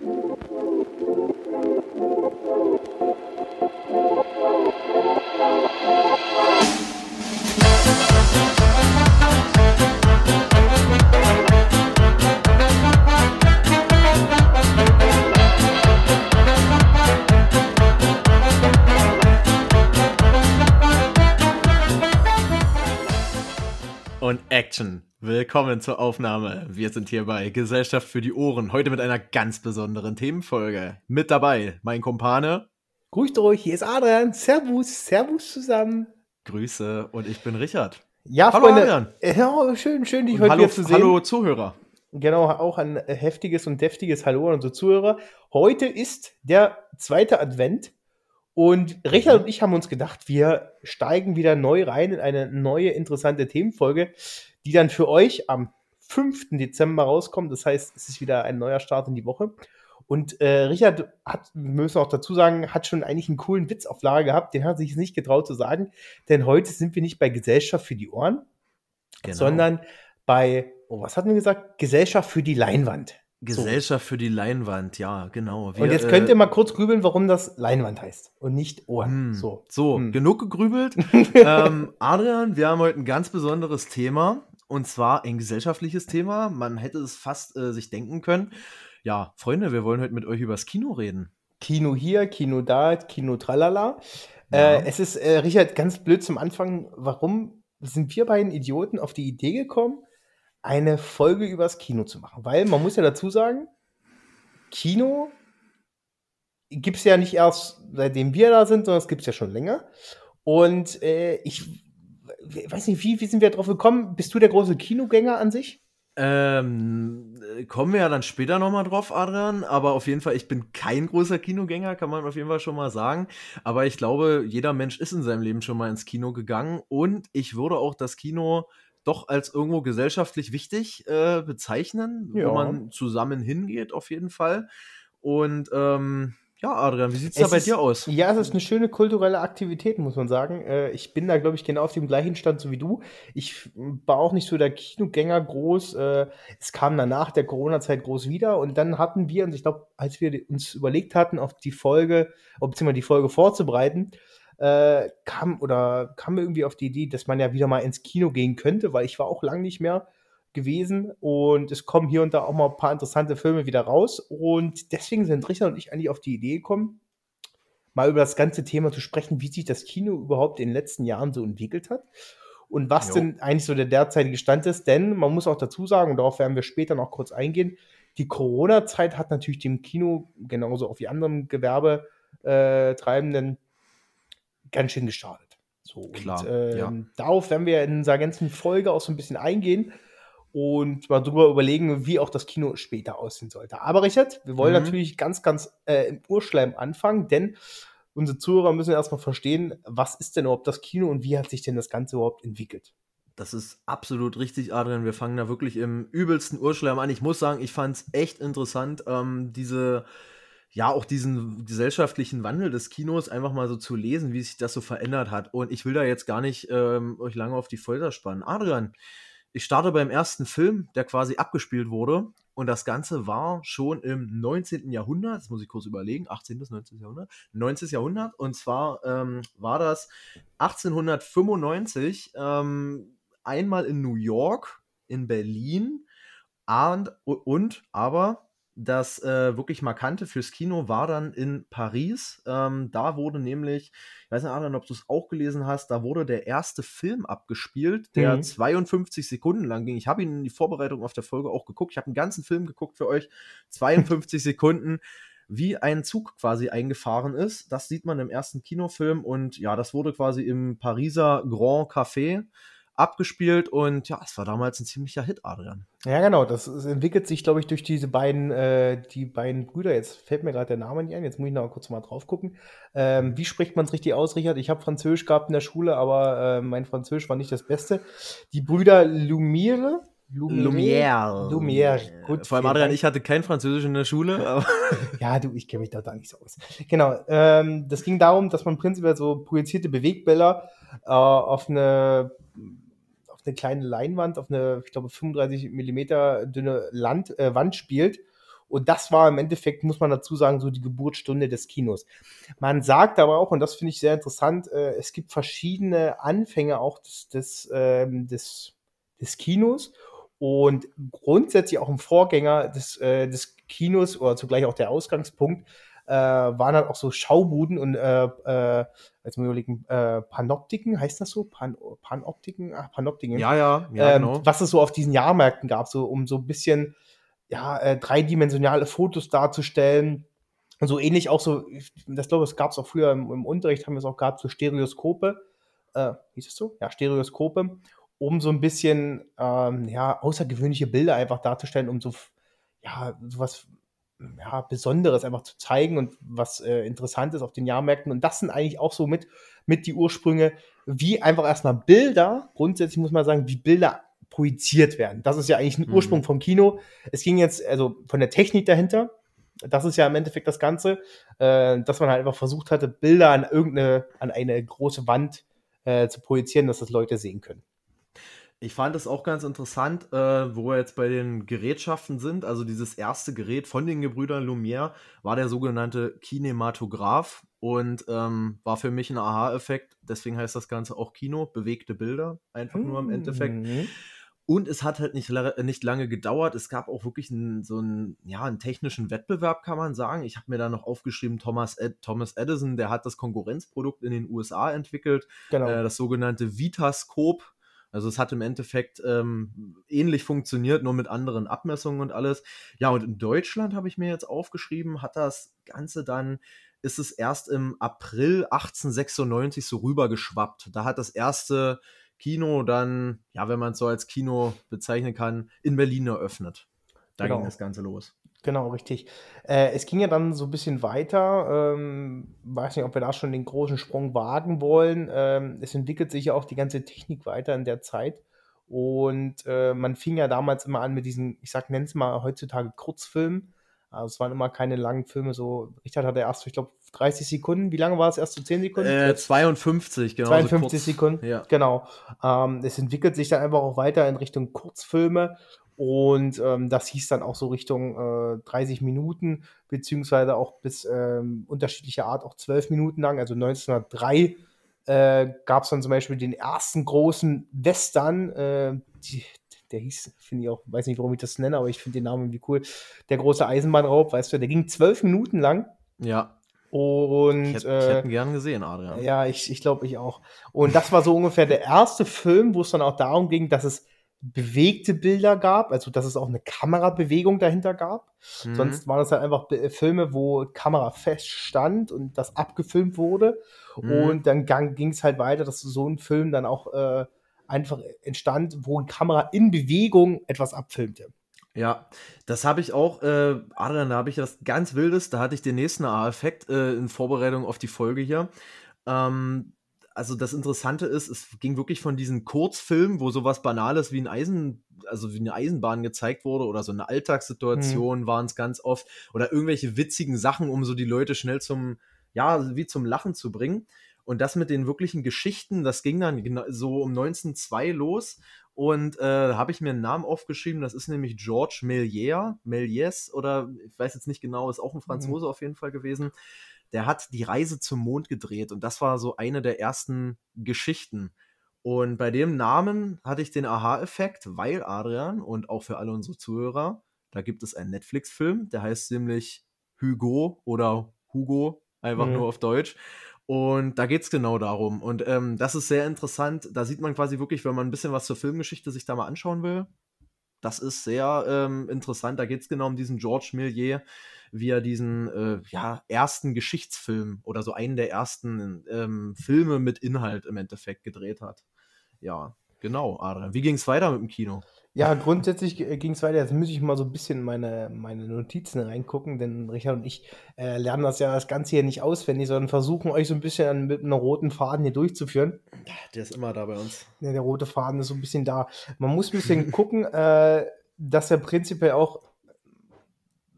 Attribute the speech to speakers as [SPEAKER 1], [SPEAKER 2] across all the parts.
[SPEAKER 1] Und Action. Willkommen zur Aufnahme. Wir sind hier bei Gesellschaft für die Ohren. Heute mit einer ganz besonderen Themenfolge. Mit dabei mein Kumpane.
[SPEAKER 2] Grüßt euch, hier ist Adrian. Servus, Servus zusammen.
[SPEAKER 1] Grüße und ich bin Richard.
[SPEAKER 2] Ja,
[SPEAKER 1] Hallo,
[SPEAKER 2] Freunde.
[SPEAKER 1] Adrian.
[SPEAKER 2] Ja, schön, schön, dich
[SPEAKER 1] Und
[SPEAKER 2] heute
[SPEAKER 1] hallo,
[SPEAKER 2] wieder zu sehen.
[SPEAKER 1] hallo Zuhörer.
[SPEAKER 2] Genau, auch ein heftiges und deftiges Hallo an unsere Zuhörer. Heute ist der zweite Advent und Richard und ich haben uns gedacht, wir steigen wieder neu rein in eine neue interessante Themenfolge, die dann für euch am 5. Dezember rauskommt. Das heißt, es ist wieder ein neuer Start in die Woche. Und äh, Richard hat, wir müssen auch dazu sagen, hat schon eigentlich einen coolen Witz auf Lager gehabt, den hat sich nicht getraut zu sagen, denn heute sind wir nicht bei Gesellschaft für die Ohren,
[SPEAKER 1] Genau.
[SPEAKER 2] sondern bei, oh, was hatten wir gesagt? Gesellschaft für die Leinwand.
[SPEAKER 1] Gesellschaft für die Leinwand, ja, genau.
[SPEAKER 2] und jetzt könnt ihr mal kurz grübeln, warum das Leinwand heißt und nicht Ohren.
[SPEAKER 1] Hm.
[SPEAKER 2] So.
[SPEAKER 1] So,
[SPEAKER 2] Hm.
[SPEAKER 1] genug gegrübelt. ähm, Adrian, wir haben heute ein ganz besonderes Thema. Und zwar ein gesellschaftliches Thema. Man hätte es fast äh, sich denken können. Ja, Freunde, wir wollen heute mit euch übers Kino reden.
[SPEAKER 2] Kino hier, Kino da, Kino tralala.
[SPEAKER 1] Ja.
[SPEAKER 2] Äh, es ist, äh, Richard, ganz blöd zum Anfang, warum sind wir beiden Idioten auf die Idee gekommen, eine Folge übers Kino zu machen? Weil man muss ja dazu sagen, Kino gibt es ja nicht erst seitdem wir da sind, sondern es gibt es ja schon länger. Und äh, ich weiß nicht, wie, wie sind wir drauf gekommen? Bist du der große Kinogänger an sich?
[SPEAKER 1] Ähm, äh, kommen wir ja dann später nochmal drauf, Adrian. Aber auf jeden Fall, ich bin kein großer Kinogänger, kann man auf jeden Fall schon mal sagen. Aber ich glaube, jeder Mensch ist in seinem Leben schon mal ins Kino gegangen. Und ich würde auch das Kino doch als irgendwo gesellschaftlich wichtig äh, bezeichnen,
[SPEAKER 2] Ja.
[SPEAKER 1] wo man zusammen hingeht, auf jeden Fall. Und ähm, ja, Adrian, wie sieht's da
[SPEAKER 2] Es
[SPEAKER 1] bei
[SPEAKER 2] ist-
[SPEAKER 1] dir aus?
[SPEAKER 2] Ja, es ist eine schöne kulturelle Aktivität, muss man sagen. Äh, ich bin da, glaube ich, genau auf dem gleichen Stand so wie du. Ich war auch nicht so der Kinogänger groß. Äh, es kam danach der Corona-Zeit groß wieder und dann hatten wir, und ich glaube, als wir uns überlegt hatten, auf die Folge, beziehungsweise die Folge vorzubereiten, äh, kam oder kam mir irgendwie auf die Idee, dass man ja wieder mal ins Kino gehen könnte, weil ich war auch lang nicht mehr gewesen und es kommen hier und da auch mal ein paar interessante Filme wieder raus und deswegen sind Richard und ich eigentlich auf die Idee gekommen, mal über das ganze Thema zu sprechen, wie sich das Kino überhaupt in den letzten Jahren so entwickelt hat und was
[SPEAKER 1] Jo.
[SPEAKER 2] denn eigentlich so der derzeitige Stand ist. Denn man muss auch dazu sagen, und darauf werden wir später noch kurz eingehen, die Corona-Zeit hat natürlich dem Kino genauso auch wie anderen Gewerbetreibenden ganz schön geschadet. So,
[SPEAKER 1] Klar,
[SPEAKER 2] und, ähm,
[SPEAKER 1] ja.
[SPEAKER 2] darauf werden wir in unserer ganzen Folge auch so ein bisschen eingehen und mal drüber überlegen, wie auch das Kino später aussehen sollte. Aber Richard, wir wollen
[SPEAKER 1] Mhm.
[SPEAKER 2] natürlich ganz, ganz äh, im Urschleim anfangen, denn unsere Zuhörer müssen erstmal verstehen, was ist denn überhaupt das Kino und wie hat sich denn das Ganze überhaupt entwickelt.
[SPEAKER 1] Das ist absolut richtig, Adrian. Wir fangen da wirklich im übelsten Urschleim an. Ich muss sagen, ich fand es echt interessant, ähm, diese, ja, auch diesen gesellschaftlichen Wandel des Kinos einfach mal so zu lesen, wie sich das so verändert hat. Und ich will da jetzt gar nicht ähm, euch lange auf die Folter spannen. Adrian, ich starte beim ersten Film, der quasi abgespielt wurde. Und das Ganze war schon im 19. Jahrhundert, das muss ich kurz überlegen, 18. bis 19. Jahrhundert, 19. Jahrhundert. Und zwar ähm, war das 1895 ähm, einmal in New York, in Berlin und, und aber das äh, wirklich markante fürs Kino war dann in Paris. Ähm, da wurde nämlich, ich weiß nicht, Adrian, ob du es auch gelesen hast, da wurde der erste Film abgespielt, der
[SPEAKER 2] Mhm.
[SPEAKER 1] 52 Sekunden lang ging. Ich habe ihn in die Vorbereitung auf der Folge auch geguckt. Ich habe einen ganzen Film geguckt für euch. 52 Sekunden wie ein Zug quasi eingefahren ist. Das sieht man im ersten Kinofilm und ja, das wurde quasi im Pariser Grand Café abgespielt und ja, es war damals ein ziemlicher Hit, Adrian.
[SPEAKER 2] Ja, genau. Das entwickelt sich, glaube ich, durch diese beiden, äh, die beiden Brüder. Jetzt fällt mir gerade der Name nicht ein. Jetzt muss ich noch kurz mal drauf gucken. Ähm, wie spricht man es richtig aus, Richard? Ich habe Französisch gehabt in der Schule, aber äh, mein Französisch war nicht das Beste. Die Brüder Lumiere.
[SPEAKER 1] Lumière.
[SPEAKER 2] Lumière. Gut,
[SPEAKER 1] Vor allem Adrian, ich hatte kein Französisch in der Schule, aber
[SPEAKER 2] Ja, du, ich kenne mich da, da nicht so aus. Genau. Ähm, das ging darum, dass man prinzipiell so projizierte Bewegbilder äh, auf eine eine kleine Leinwand, auf eine, ich glaube, 35 Millimeter dünne Land, äh, Wand spielt. Und das war im Endeffekt, muss man dazu sagen, so die Geburtsstunde des Kinos. Man sagt aber auch, und das finde ich sehr interessant, äh, es gibt verschiedene Anfänge auch des, des, ähm, des, des Kinos und grundsätzlich auch im Vorgänger des, äh, des Kinos oder zugleich auch der Ausgangspunkt äh, waren dann auch so Schaubuden und äh, äh, jetzt mal überlegen, äh, Panoptiken, heißt das so? Pan Panoptiken? Ach, Panoptiken.
[SPEAKER 1] Ja, ja, ja
[SPEAKER 2] ähm, genau. Was es so auf diesen Jahrmärkten gab, so um so ein bisschen ja, äh, dreidimensionale Fotos darzustellen. Und so ähnlich auch so, das glaube ich, gab es auch früher im, im, Unterricht, haben wir es auch gehabt, so Stereoskope. Äh, hieß es so? Ja, Stereoskope, um so ein bisschen ähm, ja, außergewöhnliche Bilder einfach darzustellen, um so ja, sowas ja, Besonderes einfach zu zeigen und was äh, interessant ist auf den Jahrmärkten. Und das sind eigentlich auch so mit, mit die Ursprünge, wie einfach erstmal Bilder, grundsätzlich muss man sagen, wie Bilder projiziert werden. Das ist ja eigentlich ein mhm. Ursprung vom Kino. Es ging jetzt, also von der Technik dahinter, das ist ja im Endeffekt das Ganze, äh, dass man halt einfach versucht hatte, Bilder an irgendeine, an eine große Wand äh, zu projizieren, dass das Leute sehen können.
[SPEAKER 1] Ich fand es auch ganz interessant, äh, wo wir jetzt bei den Gerätschaften sind. Also dieses erste Gerät von den Gebrüdern Lumière war der sogenannte Kinematograph und ähm, war für mich ein Aha-Effekt. Deswegen heißt das Ganze auch Kino, bewegte Bilder, einfach nur im Endeffekt. Mhm. Und es hat halt nicht, nicht lange gedauert. Es gab auch wirklich einen, so einen, ja, einen technischen Wettbewerb, kann man sagen. Ich habe mir da noch aufgeschrieben, Thomas, Ed, Thomas Edison, der hat das Konkurrenzprodukt in den USA entwickelt, genau. äh, das sogenannte Vitascope. Also es hat im Endeffekt ähm, ähnlich funktioniert, nur mit anderen Abmessungen und alles. Ja, und in Deutschland habe ich mir jetzt aufgeschrieben, hat das Ganze dann, ist es erst im April 1896 so rübergeschwappt. Da hat das erste Kino dann, ja, wenn man es so als Kino bezeichnen kann, in Berlin eröffnet. Da genau. ging das Ganze los.
[SPEAKER 2] Genau, richtig. Äh, es ging ja dann so ein bisschen weiter. Ähm, weiß nicht, ob wir da schon den großen Sprung wagen wollen. Ähm, es entwickelt sich ja auch die ganze Technik weiter in der Zeit. Und äh, man fing ja damals immer an mit diesen, ich sag, nenn's mal heutzutage Kurzfilmen. Also es waren immer keine langen Filme, so, Richard hatte erst, ich glaube, 30 Sekunden. Wie lange war es erst so 10 Sekunden?
[SPEAKER 1] Äh, 52,
[SPEAKER 2] genau. 52 so Sekunden, ja. genau. Ähm, es entwickelt sich dann einfach auch weiter in Richtung Kurzfilme und ähm, das hieß dann auch so Richtung äh, 30 Minuten, beziehungsweise auch bis ähm, unterschiedlicher Art auch 12 Minuten lang. Also 1903 äh, gab es dann zum Beispiel den ersten großen Western, äh, die, der hieß, finde ich auch, weiß nicht, warum ich das nenne, aber ich finde den Namen irgendwie cool. Der große Eisenbahnraub, weißt du, der ging zwölf Minuten lang.
[SPEAKER 1] Ja.
[SPEAKER 2] Und
[SPEAKER 1] ich hätte, äh, ich hätte gern gesehen, Adrian.
[SPEAKER 2] Ja, ich, ich glaube, ich auch. Und das war so ungefähr der erste Film, wo es dann auch darum ging, dass es bewegte Bilder gab, also dass es auch eine Kamerabewegung dahinter gab. Mhm. Sonst waren es halt einfach Filme, wo Kamera feststand und das abgefilmt wurde. Mhm. Und dann ging es halt weiter, dass so ein Film dann auch äh, einfach entstand, wo die Kamera in Bewegung etwas abfilmte.
[SPEAKER 1] Ja, das habe ich auch, äh, Adrian, da habe ich das ganz Wildes, da hatte ich den nächsten A-Effekt äh, in Vorbereitung auf die Folge hier. Ähm, also das Interessante ist, es ging wirklich von diesen Kurzfilmen, wo sowas Banales wie ein Eisen, also wie eine Eisenbahn gezeigt wurde oder so eine Alltagssituation mhm. waren es ganz oft oder irgendwelche witzigen Sachen, um so die Leute schnell zum, ja, wie zum Lachen zu bringen. Und das mit den wirklichen Geschichten, das ging dann so um 1902 los. Und äh, habe ich mir einen Namen aufgeschrieben, das ist nämlich Georges Méliès, Méliès oder ich weiß jetzt nicht genau, ist auch ein mhm. Franzose mhm. auf jeden Fall gewesen der hat die Reise zum Mond gedreht und das war so eine der ersten Geschichten. Und bei dem Namen hatte ich den Aha-Effekt, weil Adrian und auch für alle unsere Zuhörer, da gibt es einen Netflix-Film, der heißt nämlich Hugo oder Hugo, einfach mhm. nur auf Deutsch. Und da geht es genau darum. Und ähm, das ist sehr interessant. Da sieht man quasi wirklich, wenn man ein bisschen was zur Filmgeschichte sich da mal anschauen will, das ist sehr ähm, interessant. Da geht es genau um diesen Georges Millier, wie er diesen äh, ja, ersten Geschichtsfilm oder so einen der ersten ähm, Filme mit Inhalt im Endeffekt gedreht hat. Ja, genau, Adrian. Wie ging es weiter mit dem Kino?
[SPEAKER 2] Ja, grundsätzlich ging es weiter. Jetzt muss ich mal so ein bisschen meine, meine Notizen reingucken, denn Richard und ich äh, lernen das ja das Ganze hier nicht auswendig, sondern versuchen euch so ein bisschen mit einem roten Faden hier durchzuführen.
[SPEAKER 1] Der ist immer da bei uns.
[SPEAKER 2] Ja, der rote Faden ist so ein bisschen da. Man muss ein bisschen gucken, äh, dass er prinzipiell auch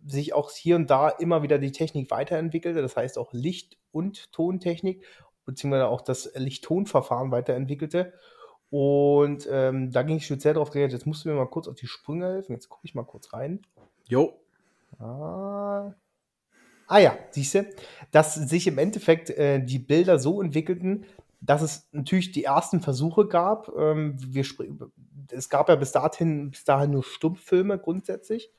[SPEAKER 2] sich auch hier und da immer wieder die Technik weiterentwickelte, das heißt auch Licht- und Tontechnik, beziehungsweise auch das Licht-Ton-Verfahren weiterentwickelte. Und ähm, da ging ich speziell darauf geredet. Jetzt musst du mir mal kurz auf die Sprünge helfen. Jetzt gucke ich mal kurz rein.
[SPEAKER 1] Jo.
[SPEAKER 2] Ah, ah ja, siehst du, dass sich im Endeffekt äh, die Bilder so entwickelten, dass es natürlich die ersten Versuche gab. Ähm, wir es gab ja bis dahin, bis dahin nur Stummfilme grundsätzlich,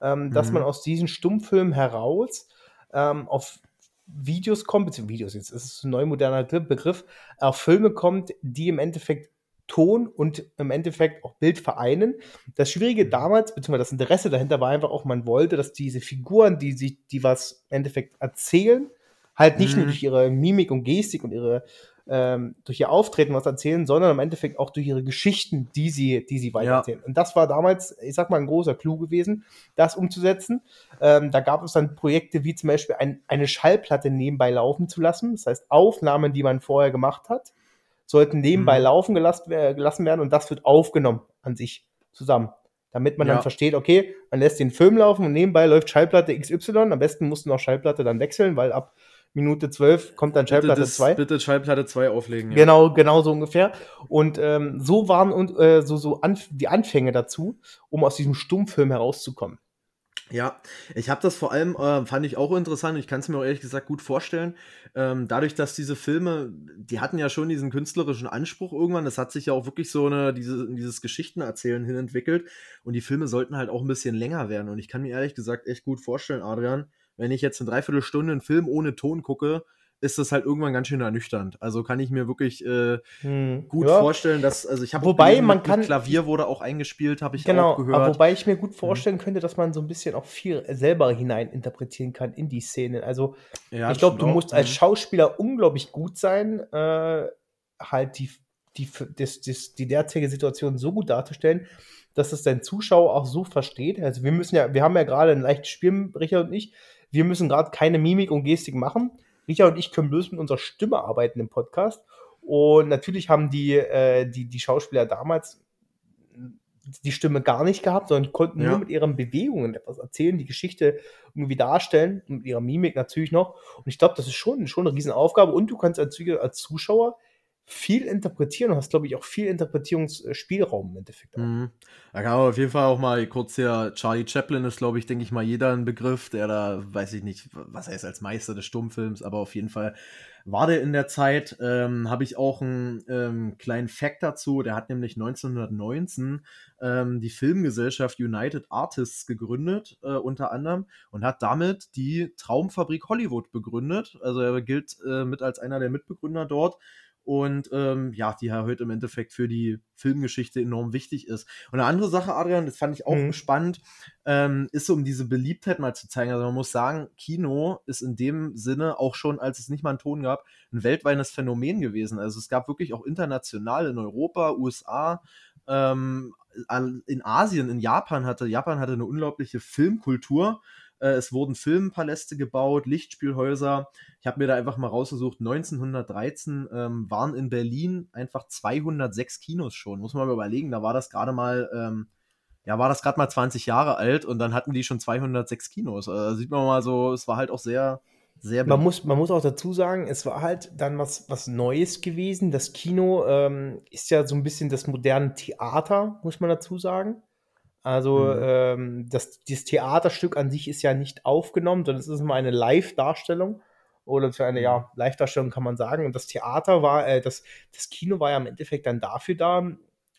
[SPEAKER 2] ähm, mhm. dass man aus diesen Stummfilmen heraus ähm, auf Videos kommt, beziehungsweise Videos, jetzt ist es ein neu moderner Begriff, auf Filme kommt, die im Endeffekt Ton und im Endeffekt auch Bild vereinen. Das Schwierige mhm. damals, beziehungsweise das Interesse dahinter war einfach auch, man wollte, dass diese Figuren, die sich, die was im Endeffekt erzählen, halt nicht mhm. nur durch ihre Mimik und Gestik und ihre ähm, durch ihr Auftreten was erzählen, sondern im Endeffekt auch durch ihre Geschichten, die sie, die sie weitererzählen. Ja. Und das war damals, ich sag mal, ein großer Clou gewesen, das umzusetzen. Ähm, da gab es dann Projekte wie zum Beispiel ein, eine Schallplatte nebenbei laufen zu lassen. Das heißt, Aufnahmen, die man vorher gemacht hat, sollten nebenbei mhm. laufen gelassen, gelassen werden und das wird aufgenommen an sich zusammen. Damit man ja. dann versteht, okay, man lässt den Film laufen und nebenbei läuft Schallplatte XY. Am besten musst du noch Schallplatte dann wechseln, weil ab Minute 12 kommt dann Schallplatte 2.
[SPEAKER 1] Bitte Schallplatte 2 auflegen.
[SPEAKER 2] Ja. Genau, genau so ungefähr. Und ähm, so waren und, äh, so, so Anf die Anfänge dazu, um aus diesem Stummfilm herauszukommen.
[SPEAKER 1] Ja, ich habe das vor allem, äh, fand ich auch interessant, ich kann es mir auch ehrlich gesagt gut vorstellen, ähm, dadurch, dass diese Filme, die hatten ja schon diesen künstlerischen Anspruch irgendwann, das hat sich ja auch wirklich so eine, diese, dieses Geschichtenerzählen hin entwickelt und die Filme sollten halt auch ein bisschen länger werden und ich kann mir ehrlich gesagt echt gut vorstellen, Adrian, wenn ich jetzt eine Dreiviertelstunde einen Film ohne Ton gucke, ist das halt irgendwann ganz schön ernüchternd. Also kann ich mir wirklich äh, hm, gut ja. vorstellen, dass also ich habe
[SPEAKER 2] wobei gelesen, man kann
[SPEAKER 1] Klavier wurde auch eingespielt, habe ich
[SPEAKER 2] genau,
[SPEAKER 1] auch gehört.
[SPEAKER 2] Aber wobei ich mir gut vorstellen mhm. könnte, dass man so ein bisschen auch viel selber hinein interpretieren kann in die Szenen. Also ja, ich glaube, du musst als mhm. Schauspieler unglaublich gut sein, äh, halt die die, das, das, die derzeitige Situation so gut darzustellen, dass es dein Zuschauer auch so versteht. Also wir müssen ja, wir haben ja gerade ein leichtes Spiel, Richard und ich, wir müssen gerade keine Mimik und Gestik machen. Richard und ich können bloß mit unserer Stimme arbeiten im Podcast. Und natürlich haben die, äh, die, die Schauspieler damals die Stimme gar nicht gehabt, sondern konnten ja. nur mit ihren Bewegungen etwas erzählen, die Geschichte irgendwie darstellen, mit ihrer Mimik natürlich noch. Und ich glaube, das ist schon, schon eine Riesenaufgabe. Und du kannst als, als Zuschauer viel interpretieren und hast, glaube ich, auch viel Interpretierungsspielraum im Endeffekt.
[SPEAKER 1] Mhm. Da kann man auf jeden Fall auch mal kurz hier, Charlie Chaplin ist, glaube ich, denke ich mal, jeder ein Begriff, der da, weiß ich nicht, was heißt als Meister des Stummfilms, aber auf jeden Fall war der in der Zeit. Ähm, Habe ich auch einen ähm, kleinen Fact dazu, der hat nämlich 1919 ähm, die Filmgesellschaft United Artists gegründet, äh, unter anderem, und hat damit die Traumfabrik Hollywood begründet. Also er gilt äh, mit als einer der Mitbegründer dort und ähm, ja, die ja heute im Endeffekt für die Filmgeschichte enorm wichtig ist. Und eine andere Sache, Adrian, das fand ich auch mhm. spannend, ähm, ist so, um diese Beliebtheit mal zu zeigen. Also man muss sagen, Kino ist in dem Sinne auch schon, als es nicht mal einen Ton gab, ein weltweites Phänomen gewesen. Also es gab wirklich auch international in Europa, USA, ähm, in Asien, in Japan hatte, Japan hatte eine unglaubliche Filmkultur äh, es wurden Filmpaläste gebaut, Lichtspielhäuser. Ich habe mir da einfach mal rausgesucht, 1913 ähm, waren in Berlin einfach 206 Kinos schon. Muss man mal überlegen, da war das gerade mal, ähm, ja, war das gerade mal 20 Jahre alt und dann hatten die schon 206 Kinos. Also, da sieht man mal so, es war halt auch sehr, sehr
[SPEAKER 2] man muss, man muss auch dazu sagen, es war halt dann was, was Neues gewesen. Das Kino ähm, ist ja so ein bisschen das moderne Theater, muss man dazu sagen. Also mhm. ähm, das, das Theaterstück an sich ist ja nicht aufgenommen, sondern es ist immer eine Live-Darstellung oder für eine ja, mhm. Live-Darstellung kann man sagen. Und das Theater war, äh, das, das Kino war ja im Endeffekt dann dafür da,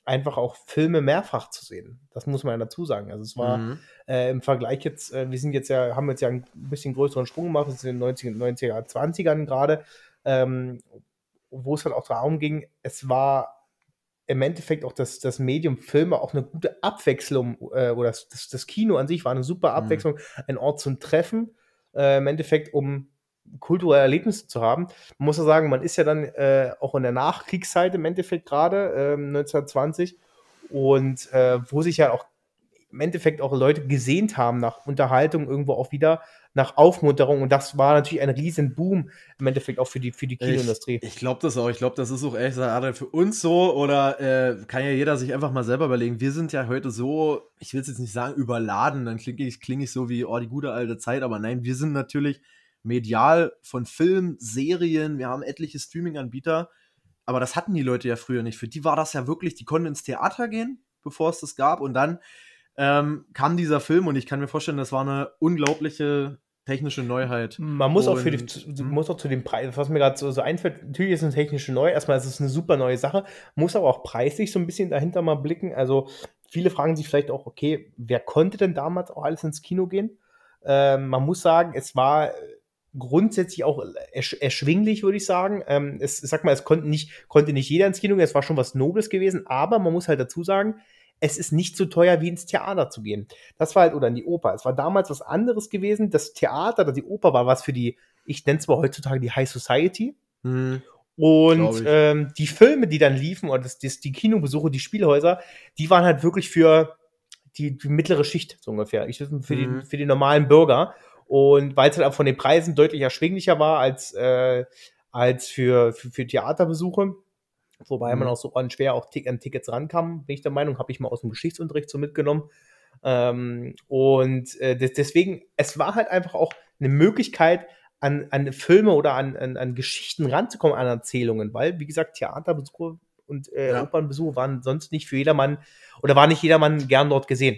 [SPEAKER 2] einfach auch Filme mehrfach zu sehen. Das muss man ja dazu sagen. Also es war mhm. äh, im Vergleich jetzt, äh, wir sind jetzt ja, haben jetzt ja ein bisschen größeren Sprung gemacht, das sind in den 90er, 90er 20ern gerade, ähm, wo es halt auch darum ging, es war im Endeffekt auch das, das Medium Filme auch eine gute Abwechslung, äh, oder das, das, das, Kino an sich war eine super mhm. Abwechslung, mhm. ein Ort zum Treffen, äh, im Endeffekt, um kulturelle Erlebnisse zu haben. Man muss ja sagen, man ist ja dann äh, auch in der Nachkriegszeit im Endeffekt gerade, 1920, ähm, und äh, wo sich ja auch im Endeffekt auch Leute gesehnt haben nach Unterhaltung irgendwo auch wieder, nach Aufmunterung. Und das war natürlich ein riesen Boom im Endeffekt auch für die, für die Kinoindustrie.
[SPEAKER 1] Ich, ich glaube das auch. Ich glaube, das ist auch ehrlich gesagt für uns so oder äh, kann ja jeder sich einfach mal selber überlegen. Wir sind ja heute so, ich will es jetzt nicht sagen überladen, dann klinge ich, kling ich so wie, oh, die gute alte Zeit. Aber nein, wir sind natürlich medial von Film, Serien, wir haben etliche Streaming-Anbieter. Aber das hatten die Leute ja früher nicht. Für die war das ja wirklich, die konnten ins Theater gehen, bevor es das gab. Und dann ähm, kam dieser Film und ich kann mir vorstellen, das war eine unglaubliche technische Neuheit.
[SPEAKER 2] Man muss auch für die, zu, hm? muss auch zu dem Preis, was mir gerade so, so einfällt, natürlich ist es eine technische Neuheit, erstmal ist es eine super neue Sache, muss aber auch preislich so ein bisschen dahinter mal blicken. Also viele fragen sich vielleicht auch, okay, wer konnte denn damals auch alles ins Kino gehen? Ähm, man muss sagen, es war grundsätzlich auch ersch erschwinglich, würde ich sagen. Ähm, es, sag mal, es konnte nicht, konnte nicht jeder ins Kino gehen, es war schon was Nobles gewesen, aber man muss halt dazu sagen, es ist nicht so teuer wie ins Theater zu gehen. Das war halt, oder in die Oper. Es war damals was anderes gewesen. Das Theater oder die Oper war was für die, ich nenne es mal heutzutage die High Society. Hm, und ähm, die Filme, die dann liefen, oder das, das, die Kinobesuche, die Spielhäuser, die waren halt wirklich für die, die mittlere Schicht, so ungefähr. Ich für, hm. die, für die normalen Bürger. Und weil es halt auch von den Preisen deutlich erschwinglicher war als, äh, als für, für, für Theaterbesuche, wobei mhm. man auch so an schwer auch an Tickets rankam, bin ich der Meinung, habe ich mal aus dem Geschichtsunterricht so mitgenommen. Ähm, und äh, deswegen, es war halt einfach auch eine Möglichkeit, an, an Filme oder an, an, an Geschichten ranzukommen, an Erzählungen, weil, wie gesagt, Theaterbesuche und äh, ja. Opernbesuche waren sonst nicht für jedermann oder war nicht jedermann gern dort gesehen.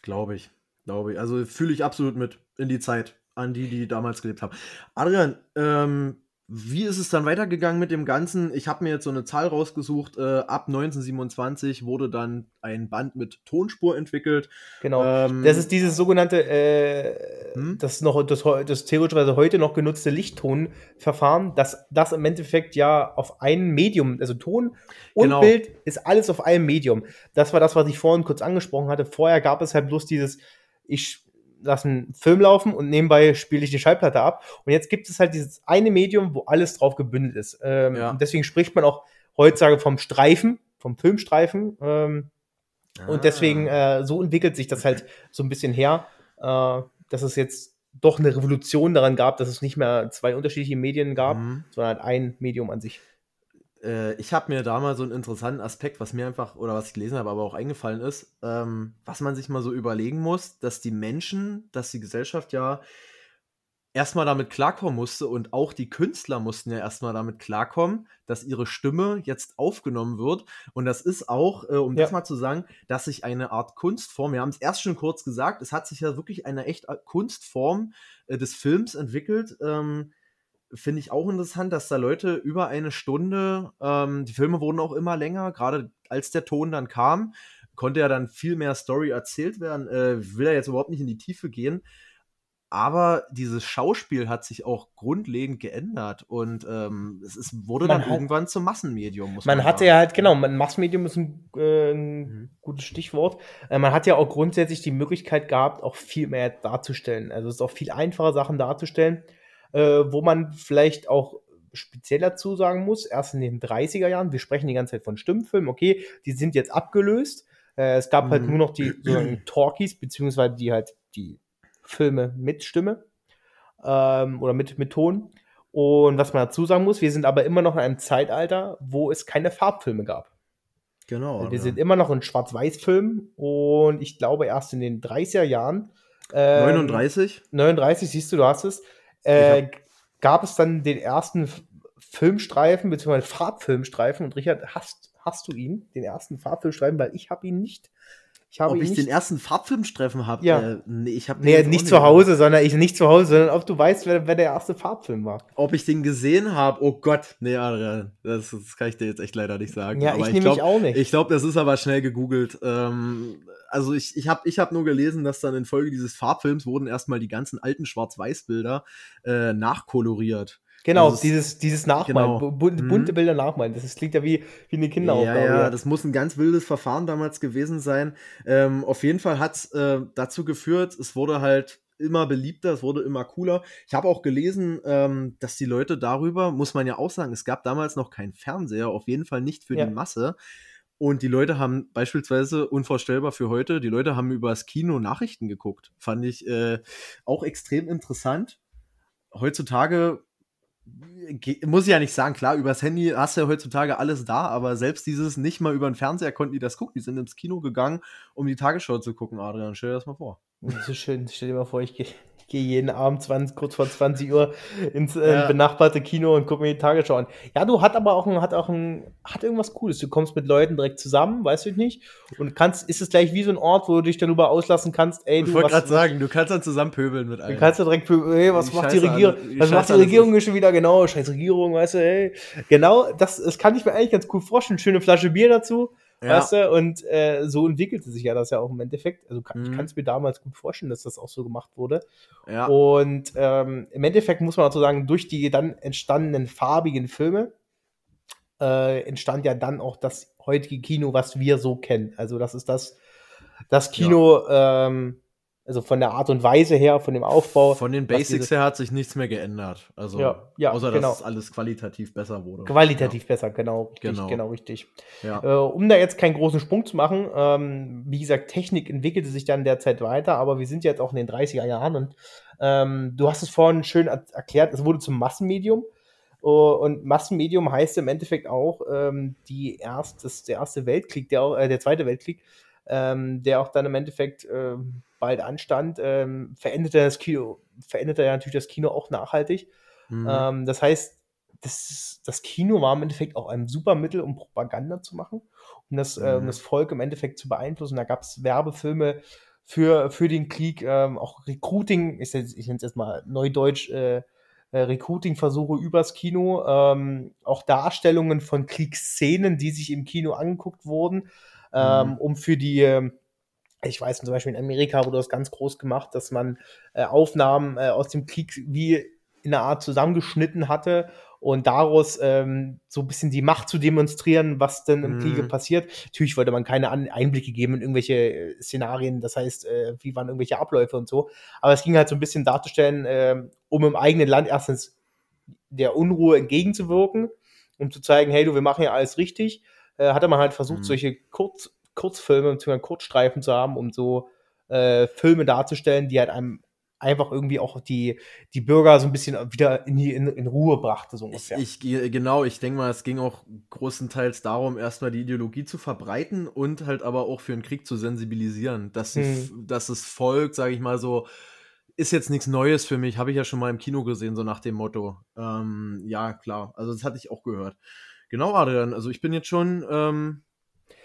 [SPEAKER 1] Glaube ich, glaube ich. Also fühle ich absolut mit in die Zeit, an die, die damals gelebt haben. Adrian, ähm, wie ist es dann weitergegangen mit dem Ganzen? Ich habe mir jetzt so eine Zahl rausgesucht. Äh, ab 1927 wurde dann ein Band mit Tonspur entwickelt.
[SPEAKER 2] Genau. Ähm, das ist dieses sogenannte, äh, hm? das noch das, das theoretischerweise heute noch genutzte Lichttonverfahren, das das im Endeffekt ja auf ein Medium, also Ton und genau. Bild ist alles auf einem Medium. Das war das, was ich vorhin kurz angesprochen hatte. Vorher gab es halt bloß dieses ich lasse einen Film laufen und nebenbei spiele ich die Schallplatte ab. Und jetzt gibt es halt dieses eine Medium, wo alles drauf gebündelt ist. Ähm, ja. Und deswegen spricht man auch heutzutage vom Streifen, vom Filmstreifen. Ähm, ah. Und deswegen, äh, so entwickelt sich das halt so ein bisschen her, äh, dass es jetzt doch eine Revolution daran gab, dass es nicht mehr zwei unterschiedliche Medien gab, mhm. sondern halt ein Medium an sich
[SPEAKER 1] äh, ich habe mir da mal so einen interessanten Aspekt, was mir einfach, oder was ich gelesen habe, aber auch eingefallen ist, ähm, was man sich mal so überlegen muss, dass die Menschen, dass die Gesellschaft ja erstmal damit klarkommen musste und auch die Künstler mussten ja erstmal damit klarkommen, dass ihre Stimme jetzt aufgenommen wird. Und das ist auch, äh, um ja. das mal zu sagen, dass sich eine Art Kunstform, wir haben es erst schon kurz gesagt, es hat sich ja wirklich eine echt äh, Kunstform äh, des Films entwickelt. Ähm, finde ich auch interessant, dass da Leute über eine Stunde, ähm, die Filme wurden auch immer länger, gerade als der Ton dann kam, konnte ja dann viel mehr Story erzählt werden. Äh, will ja jetzt überhaupt nicht in die Tiefe gehen. Aber dieses Schauspiel hat sich auch grundlegend geändert und ähm, es ist, wurde man dann hat, irgendwann zum Massenmedium.
[SPEAKER 2] man, man hatte ja halt, genau, ein Massenmedium ist ein, äh, ein mhm. gutes Stichwort. Äh, man hat ja auch grundsätzlich die Möglichkeit gehabt, auch viel mehr darzustellen. Also es ist auch viel einfacher, Sachen darzustellen äh, wo man vielleicht auch speziell dazu sagen muss, erst in den 30er Jahren, wir sprechen die ganze Zeit von Stummfilmen, okay, die sind jetzt abgelöst. Äh, es gab halt mhm. halt nur noch die sozusagen Talkies, beziehungsweise die halt die Filme mit Stimme ähm, oder mit, mit Ton. Und was man dazu sagen muss, wir sind aber immer noch in einem Zeitalter, wo es keine Farbfilme gab. Genau. Wir ja. sind immer noch in Schwarz-Weiß-Filmen und ich glaube erst in den 30er Jahren.
[SPEAKER 1] Ähm, 39?
[SPEAKER 2] 39, siehst du, du hast es äh, gab es dann den ersten Filmstreifen, beziehungsweise Farbfilmstreifen. Und Richard, hast, hast du ihn, den ersten Farbfilmstreifen? Weil ich habe ihn nicht.
[SPEAKER 1] Ich habe ob ich nicht. den ersten Farbfilmstreifen habe?
[SPEAKER 2] Ja. Äh, nee, ich habe nee, nicht zu Hause, sondern ich nicht zu Hause, sondern ob du weißt, wer, wer der erste Farbfilm war.
[SPEAKER 1] Ob ich den gesehen habe? Oh Gott, nee, Adrian, das, das, kann ich dir jetzt echt leider nicht sagen.
[SPEAKER 2] Ja, aber ich, ich nämlich auch nicht.
[SPEAKER 1] Ich glaube, das ist aber schnell gegoogelt. Ähm, also ich, ich habe ich hab nur gelesen, dass dann in Folge dieses Farbfilms wurden erstmal die ganzen alten Schwarz-Weiß-Bilder äh, nachkoloriert.
[SPEAKER 2] Genau, also dieses, dieses Nachmalen, genau. bunte, bunte mhm. Bilder nachmalen. Das klingt ja wie, wie eine Kinderaufgabe.
[SPEAKER 1] Ja, ja, das muss ein ganz wildes Verfahren damals gewesen sein. Ähm, auf jeden Fall hat es äh, dazu geführt, es wurde halt immer beliebter, es wurde immer cooler. Ich habe auch gelesen, ähm, dass die Leute darüber, muss man ja auch sagen, es gab damals noch keinen Fernseher, auf jeden Fall nicht für ja. die Masse. Und die Leute haben beispielsweise, unvorstellbar für heute, die Leute haben über das Kino Nachrichten geguckt. Fand ich äh, auch extrem interessant. Heutzutage muss ich ja nicht sagen, klar, übers Handy hast du ja heutzutage alles da, aber selbst dieses nicht mal über den Fernseher konnten die das gucken. Die sind ins Kino gegangen, um die Tagesschau zu gucken, Adrian. Stell dir das mal vor.
[SPEAKER 2] Das ist schön. Stell dir mal vor, ich gehe gehe jeden Abend 20, kurz vor 20 Uhr ins äh, ja. benachbarte Kino und gucke mir die Tagesschau an. Ja, du hat aber auch ein, hat auch ein, hat irgendwas Cooles. Du kommst mit Leuten direkt zusammen, weißt du nicht? Und kannst, ist es gleich wie so ein Ort, wo du dich darüber auslassen kannst, ey,
[SPEAKER 1] du. Ich wollte gerade sagen, du kannst dann zusammen pöbeln mit
[SPEAKER 2] allen. Du kannst ja direkt pöbeln, ey, was die macht Scheiße die Regierung? Was macht die Regierung schon wieder? Genau, scheiß Regierung, weißt du, ey. Genau, das, das kann ich mir eigentlich ganz cool vorstellen. Schöne Flasche Bier dazu. Ja. Weißt du? Und äh, so entwickelte sich ja das ja auch im Endeffekt. Also kann, mhm. ich kann es mir damals gut vorstellen, dass das auch so gemacht wurde. Ja. Und ähm, im Endeffekt muss man dazu sagen, durch die dann entstandenen farbigen Filme äh, entstand ja dann auch das heutige Kino, was wir so kennen. Also das ist das, das Kino, ja. ähm, also von der Art und Weise her, von dem Aufbau.
[SPEAKER 1] Von den Basics her hat sich nichts mehr geändert. Also,
[SPEAKER 2] ja, ja,
[SPEAKER 1] außer genau. dass alles qualitativ besser wurde.
[SPEAKER 2] Qualitativ ja. besser, genau. Richtig, genau. genau richtig. Ja. Äh, um da jetzt keinen großen Sprung zu machen, ähm, wie gesagt, Technik entwickelte sich dann derzeit weiter, aber wir sind jetzt auch in den 30er Jahren und ähm, du hast es vorhin schön erklärt, es wurde zum Massenmedium. Uh, und Massenmedium heißt im Endeffekt auch ähm, die erst, das, der erste Weltkrieg, der, äh, der zweite Weltkrieg, ähm, der auch dann im Endeffekt äh, bald anstand, ähm, veränderte das Kino, veränderte ja natürlich das Kino auch nachhaltig. Mhm. Ähm, das heißt, das, das Kino war im Endeffekt auch ein super Mittel, um Propaganda zu machen, um das, mhm. äh, um das Volk im Endeffekt zu beeinflussen. Da gab es Werbefilme für, für den Krieg, ähm, auch Recruiting, ich, ich nenne es jetzt mal Neudeutsch, äh, äh, Recruiting-Versuche übers Kino, ähm, auch Darstellungen von Kriegsszenen, die sich im Kino angeguckt wurden, ähm, mhm. um für die, ähm, ich weiß zum Beispiel in Amerika wurde das ganz groß gemacht, dass man äh, Aufnahmen äh, aus dem Krieg wie in einer Art zusammengeschnitten hatte und daraus ähm, so ein bisschen die Macht zu demonstrieren, was denn im mhm. Kriege passiert. Natürlich wollte man keine An Einblicke geben in irgendwelche äh, Szenarien, das heißt, äh, wie waren irgendwelche Abläufe und so. Aber es ging halt so ein bisschen darzustellen, äh, um im eigenen Land erstens der Unruhe entgegenzuwirken, um zu zeigen, hey du, wir machen ja alles richtig äh, hatte man halt versucht, mhm. solche Kurz, Kurzfilme bzw. Kurzstreifen zu haben, um so äh, Filme darzustellen, die halt einem einfach irgendwie auch die, die Bürger so ein bisschen wieder in, die, in, in Ruhe brachte, so
[SPEAKER 1] ungefähr. Ich, ich, genau, ich denke mal, es ging auch größtenteils darum, erstmal die Ideologie zu verbreiten und halt aber auch für den Krieg zu sensibilisieren, dass, hm. dass das Volk, sage ich mal so, ist jetzt nichts Neues für mich, habe ich ja schon mal im Kino gesehen, so nach dem Motto. Ähm, ja, klar, also das hatte ich auch gehört. Genau, Adrian. Also ich bin jetzt schon ähm,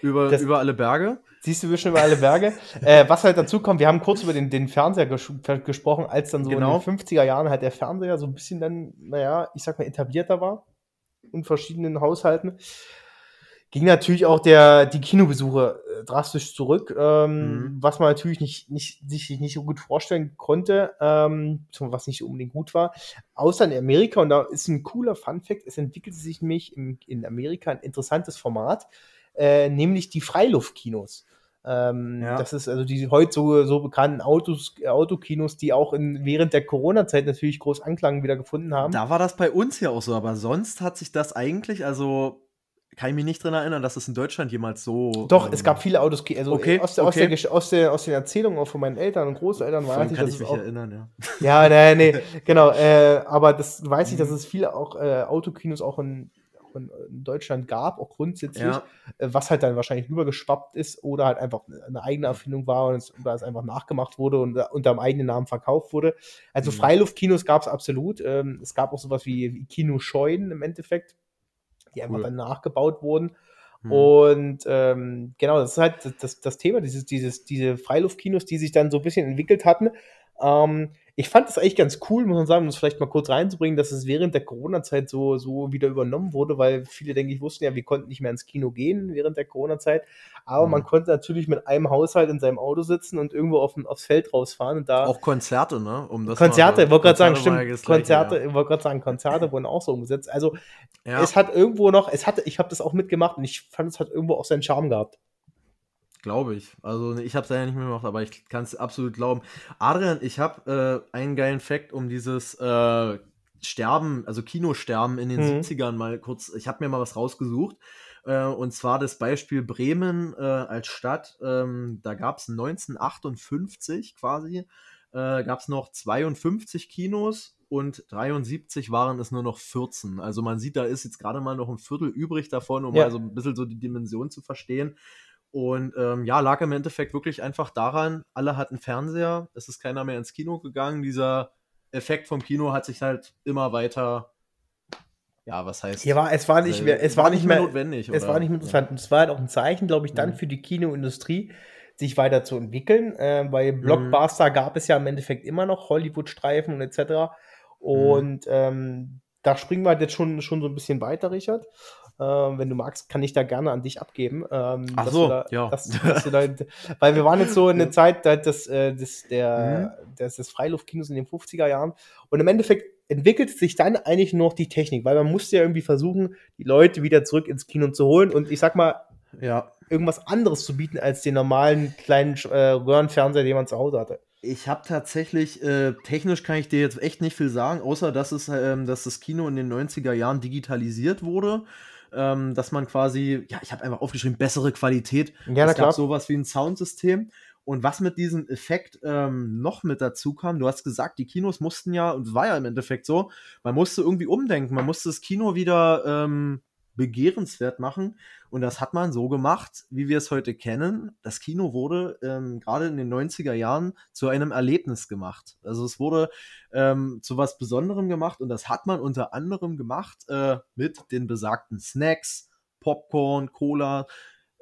[SPEAKER 1] über, das, über alle Berge.
[SPEAKER 2] Siehst du, wir schon über alle Berge. äh, was halt dazu kommt, wir haben kurz über den, den Fernseher ges gesprochen, als dann so genau. in den 50er Jahren halt der Fernseher so ein bisschen dann, naja, ich sag mal, etablierter war in verschiedenen Haushalten ging natürlich auch der, die Kinobesuche äh, drastisch zurück, ähm, mhm. was man natürlich nicht, nicht, sich nicht so gut vorstellen konnte, ähm, was nicht unbedingt gut war. Außer in Amerika, und da ist ein cooler Fun-Fact, es entwickelte sich nämlich im, in Amerika ein interessantes Format, äh, nämlich die Freiluftkinos. Ähm, ja. Das ist also die heute so, so bekannten Autos, Autokinos, die auch in, während der Corona-Zeit natürlich groß Anklang wieder gefunden haben.
[SPEAKER 1] Da war das bei uns ja auch so, aber sonst hat sich das eigentlich, also kann ich mich nicht dran erinnern, dass es in Deutschland jemals so.
[SPEAKER 2] Doch, ähm, es gab viele Autos. Also okay, aus, der, okay. Aus, der, aus, der, aus den Erzählungen auch von meinen Eltern und Großeltern
[SPEAKER 1] weiß ich, kann ich mich auch, erinnern,
[SPEAKER 2] ja. Ja, nee, nee, genau. Äh, aber das weiß ich, dass mhm. es viele auch äh, Autokinos auch in, auch in, in, Deutschland gab, auch grundsätzlich, ja. äh, was halt dann wahrscheinlich rübergeschwappt ist oder halt einfach eine eigene Erfindung war und es, oder es einfach nachgemacht wurde und unter dem eigenen Namen verkauft wurde. Also mhm. Freiluftkinos gab es absolut. Ähm, es gab auch sowas wie, wie Kinoscheunen im Endeffekt die einfach dann nachgebaut wurden. Hm. Und ähm, genau, das ist halt das, das Thema, dieses, dieses, diese Freiluftkinos, die sich dann so ein bisschen entwickelt hatten. Ähm, ich fand das eigentlich ganz cool, muss man sagen, um es vielleicht mal kurz reinzubringen, dass es während der Corona-Zeit so, so wieder übernommen wurde, weil viele, denke ich, wussten ja, wir konnten nicht mehr ins Kino gehen während der Corona-Zeit. Aber mhm. man konnte natürlich mit einem Haushalt in seinem Auto sitzen und irgendwo auf, aufs Feld rausfahren und da.
[SPEAKER 1] Auch Konzerte, ne?
[SPEAKER 2] Um das Konzerte, ich wollte gerade sagen, stimmt. Konzerte, ja. wollte gerade sagen, Konzerte wurden auch so umgesetzt. Also, ja. es hat irgendwo noch, es hatte, ich habe das auch mitgemacht und ich fand, es hat irgendwo auch seinen Charme gehabt.
[SPEAKER 1] Glaube ich. Also ich habe es ja nicht mehr gemacht, aber ich kann es absolut glauben. Adrian, ich habe äh, einen geilen Fakt um dieses äh, Sterben, also Kinosterben in den mhm. 70ern mal kurz. Ich habe mir mal was rausgesucht. Äh, und zwar das Beispiel Bremen äh, als Stadt. Ähm, da gab es 1958 quasi, äh, gab es noch 52 Kinos und 73 waren es nur noch 14. Also man sieht, da ist jetzt gerade mal noch ein Viertel übrig davon, um ja. also ein bisschen so die Dimension zu verstehen. Und ähm, ja, lag im Endeffekt wirklich einfach daran, alle hatten Fernseher, es ist keiner mehr ins Kino gegangen. Dieser Effekt vom Kino hat sich halt immer weiter, ja, was heißt.
[SPEAKER 2] Ja, war, es war nicht mehr, es war, nicht mehr
[SPEAKER 1] notwendig.
[SPEAKER 2] Es oder? war nicht mehr interessant. Ja. Es war halt auch ein Zeichen, glaube ich, dann mhm. für die Kinoindustrie, sich weiterzuentwickeln, äh, weil mhm. Blockbuster mhm. gab es ja im Endeffekt immer noch, Hollywood-Streifen und etc. Mhm. Und mhm. ähm, da springen wir halt jetzt schon, schon so ein bisschen weiter, Richard. Ähm, wenn du magst, kann ich da gerne an dich abgeben. Ähm,
[SPEAKER 1] Ach so,
[SPEAKER 2] da,
[SPEAKER 1] ja.
[SPEAKER 2] Dass, dass da, weil wir waren jetzt so in der Zeit des, äh, des, der, mhm. des, des Freiluftkinos in den 50er Jahren. Und im Endeffekt entwickelt sich dann eigentlich nur noch die Technik, weil man musste ja irgendwie versuchen, die Leute wieder zurück ins Kino zu holen. Und ich sag mal, ja. irgendwas anderes zu bieten als den normalen kleinen äh, Röhrenfernseher, den man zu Hause hatte.
[SPEAKER 1] Ich habe tatsächlich, äh, technisch kann ich dir jetzt echt nicht viel sagen, außer dass, es, ähm, dass das Kino in den 90er Jahren digitalisiert wurde ähm, dass man quasi, ja, ich habe einfach aufgeschrieben, bessere Qualität.
[SPEAKER 2] Ja, es
[SPEAKER 1] gab sowas wie ein Soundsystem. Und was mit diesem Effekt ähm, noch mit dazu kam, du hast gesagt, die Kinos mussten ja, und es war ja im Endeffekt so, man musste irgendwie umdenken, man musste das Kino wieder ähm, begehrenswert machen. Und das hat man so gemacht, wie wir es heute kennen. Das Kino wurde ähm, gerade in den 90er Jahren zu einem Erlebnis gemacht. Also es wurde ähm, zu was Besonderem gemacht und das hat man unter anderem gemacht äh, mit den besagten Snacks, Popcorn, Cola,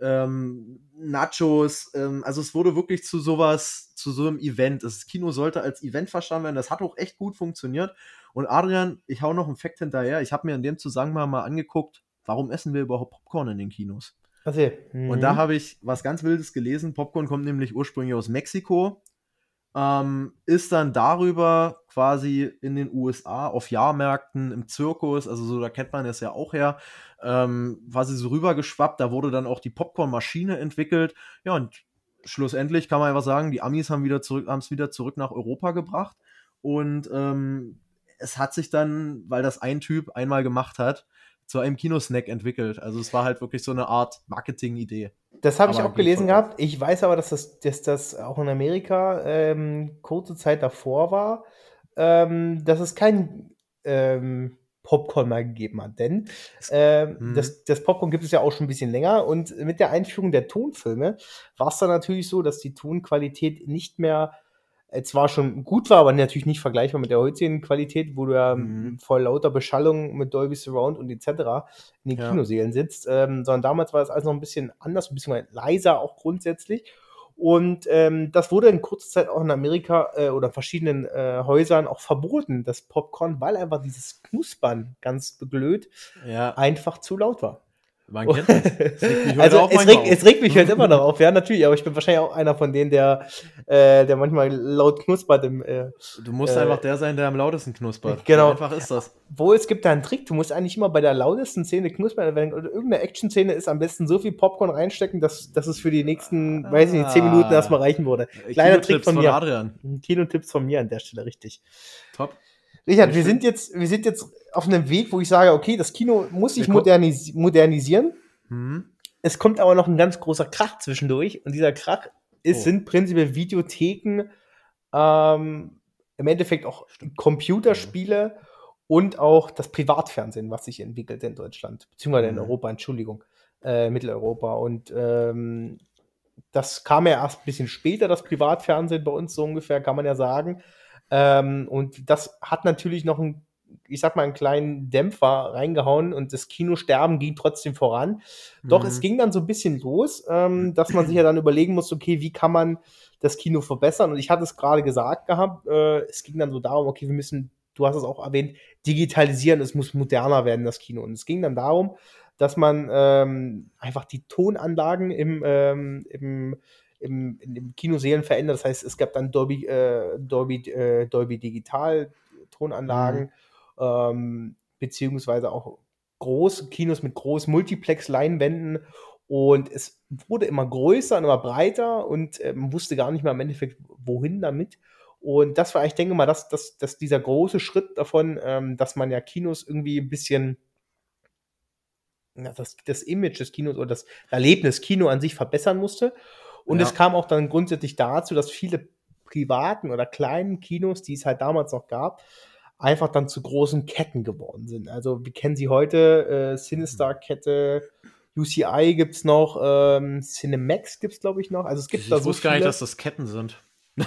[SPEAKER 1] ähm, Nachos. Ähm, also es wurde wirklich zu sowas, zu so einem Event. Das Kino sollte als Event verstanden werden. Das hat auch echt gut funktioniert. Und Adrian, ich hau noch einen Fakt hinterher. Ich habe mir in dem Zusammenhang mal angeguckt, warum essen wir überhaupt Popcorn in den Kinos?
[SPEAKER 2] Okay. Mhm.
[SPEAKER 1] Und da habe ich was ganz Wildes gelesen. Popcorn kommt nämlich ursprünglich aus Mexiko, ähm, ist dann darüber quasi in den USA auf Jahrmärkten, im Zirkus, also so, da kennt man es ja auch her, ähm, quasi so rübergeschwappt. Da wurde dann auch die Popcornmaschine entwickelt. Ja, und schlussendlich kann man einfach sagen, die Amis haben wieder zurück, haben es wieder zurück nach Europa gebracht. Und ähm, es hat sich dann, weil das ein Typ einmal gemacht hat, zu einem Kinosnack entwickelt. Also es war halt wirklich so eine Art Marketing-Idee.
[SPEAKER 2] Das habe ich auch gelesen gehabt. Ich weiß aber, dass das, dass das auch in Amerika ähm, kurze Zeit davor war, ähm, dass es kein ähm, Popcorn mal gegeben hat. Denn mhm. das, das, Popcorn gibt es ja auch schon ein bisschen länger. Und mit der Einführung der Tonfilme war es dann natürlich so, dass die Tonqualität nicht mehr zwar schon gut war, aber natürlich nicht vergleichbar mit der heutigen Qualität, wo du ja mhm. vor lauter Beschallung mit Dolby Surround und etc. in den ja. Kinosälen sitzt, ähm, sondern damals war das alles noch ein bisschen anders, ein bisschen leiser auch grundsätzlich. Und ähm, das wurde in kurzer Zeit auch in Amerika äh, oder verschiedenen äh, Häusern auch verboten, das Popcorn, weil einfach dieses Knuspern ganz blöd
[SPEAKER 1] ja.
[SPEAKER 2] einfach zu laut war.
[SPEAKER 1] Man kennt das.
[SPEAKER 2] es also es regt, es regt, mich halt immer noch auf, ja, natürlich, aber ich bin wahrscheinlich auch einer von denen, der, äh, der manchmal laut knuspert. Im, äh,
[SPEAKER 1] du musst äh, einfach der sein, der am lautesten knuspert.
[SPEAKER 2] Genau.
[SPEAKER 1] So einfach ist das.
[SPEAKER 2] Wo es gibt da einen Trick, du musst eigentlich immer bei der lautesten Szene knuspern, wenn irgendeine Action-Szene ist, am besten so viel Popcorn reinstecken, dass, dass es für die nächsten, ah, weiß ich nicht, zehn Minuten ah. erstmal reichen würde.
[SPEAKER 1] Kleiner Trick von, von mir. Adrian.
[SPEAKER 2] Kino-Tipps von mir an der Stelle, richtig.
[SPEAKER 1] Top.
[SPEAKER 2] Richard, wir sind jetzt, wir sind jetzt auf einem Weg, wo ich sage, okay, das Kino muss sich modernis modernisieren. Mhm. Es kommt aber noch ein ganz großer Krach zwischendurch und dieser Krach ist, oh. sind prinzipiell Videotheken, ähm, im Endeffekt auch. Computerspiele mhm. und auch das Privatfernsehen, was sich entwickelt in Deutschland, beziehungsweise in mhm. Europa, Entschuldigung, äh, Mitteleuropa. Und ähm, das kam ja erst ein bisschen später, das Privatfernsehen bei uns so ungefähr, kann man ja sagen. Ähm, und das hat natürlich noch einen ich sag mal, einen kleinen Dämpfer reingehauen und das Kinosterben ging trotzdem voran. Doch mhm. es ging dann so ein bisschen los, ähm, dass man sich ja dann überlegen muss, okay, wie kann man das Kino verbessern? Und ich hatte es gerade gesagt gehabt, äh, es ging dann so darum, okay, wir müssen, du hast es auch erwähnt, digitalisieren, es muss moderner werden, das Kino. Und es ging dann darum, dass man ähm, einfach die Tonanlagen im, ähm, im im, in den Kinosälen verändert. Das heißt, es gab dann Dolby, äh, Dolby, äh, Dolby Digital Tonanlagen. Mhm ähm, beziehungsweise auch große Kinos mit großen Multiplex-Leinwänden. Und es wurde immer größer und immer breiter und äh, man wusste gar nicht mehr im Endeffekt, wohin damit. Und das war, ich denke mal, dass, dass, dass dieser große Schritt davon, ähm, dass man ja Kinos irgendwie ein bisschen ja, das, das Image des Kinos oder das Erlebnis Kino an sich verbessern musste. Und ja. es kam auch dann grundsätzlich dazu, dass viele privaten oder kleinen Kinos, die es halt damals noch gab, einfach dann zu großen Ketten geworden sind. Also wir kennen sie heute, äh, Sinister-Kette UCI gibt es noch, ähm, Cinemax gibt es, glaube ich, noch. Also es gibt
[SPEAKER 1] Ich
[SPEAKER 2] da so
[SPEAKER 1] wusste gar nicht, dass das Ketten sind.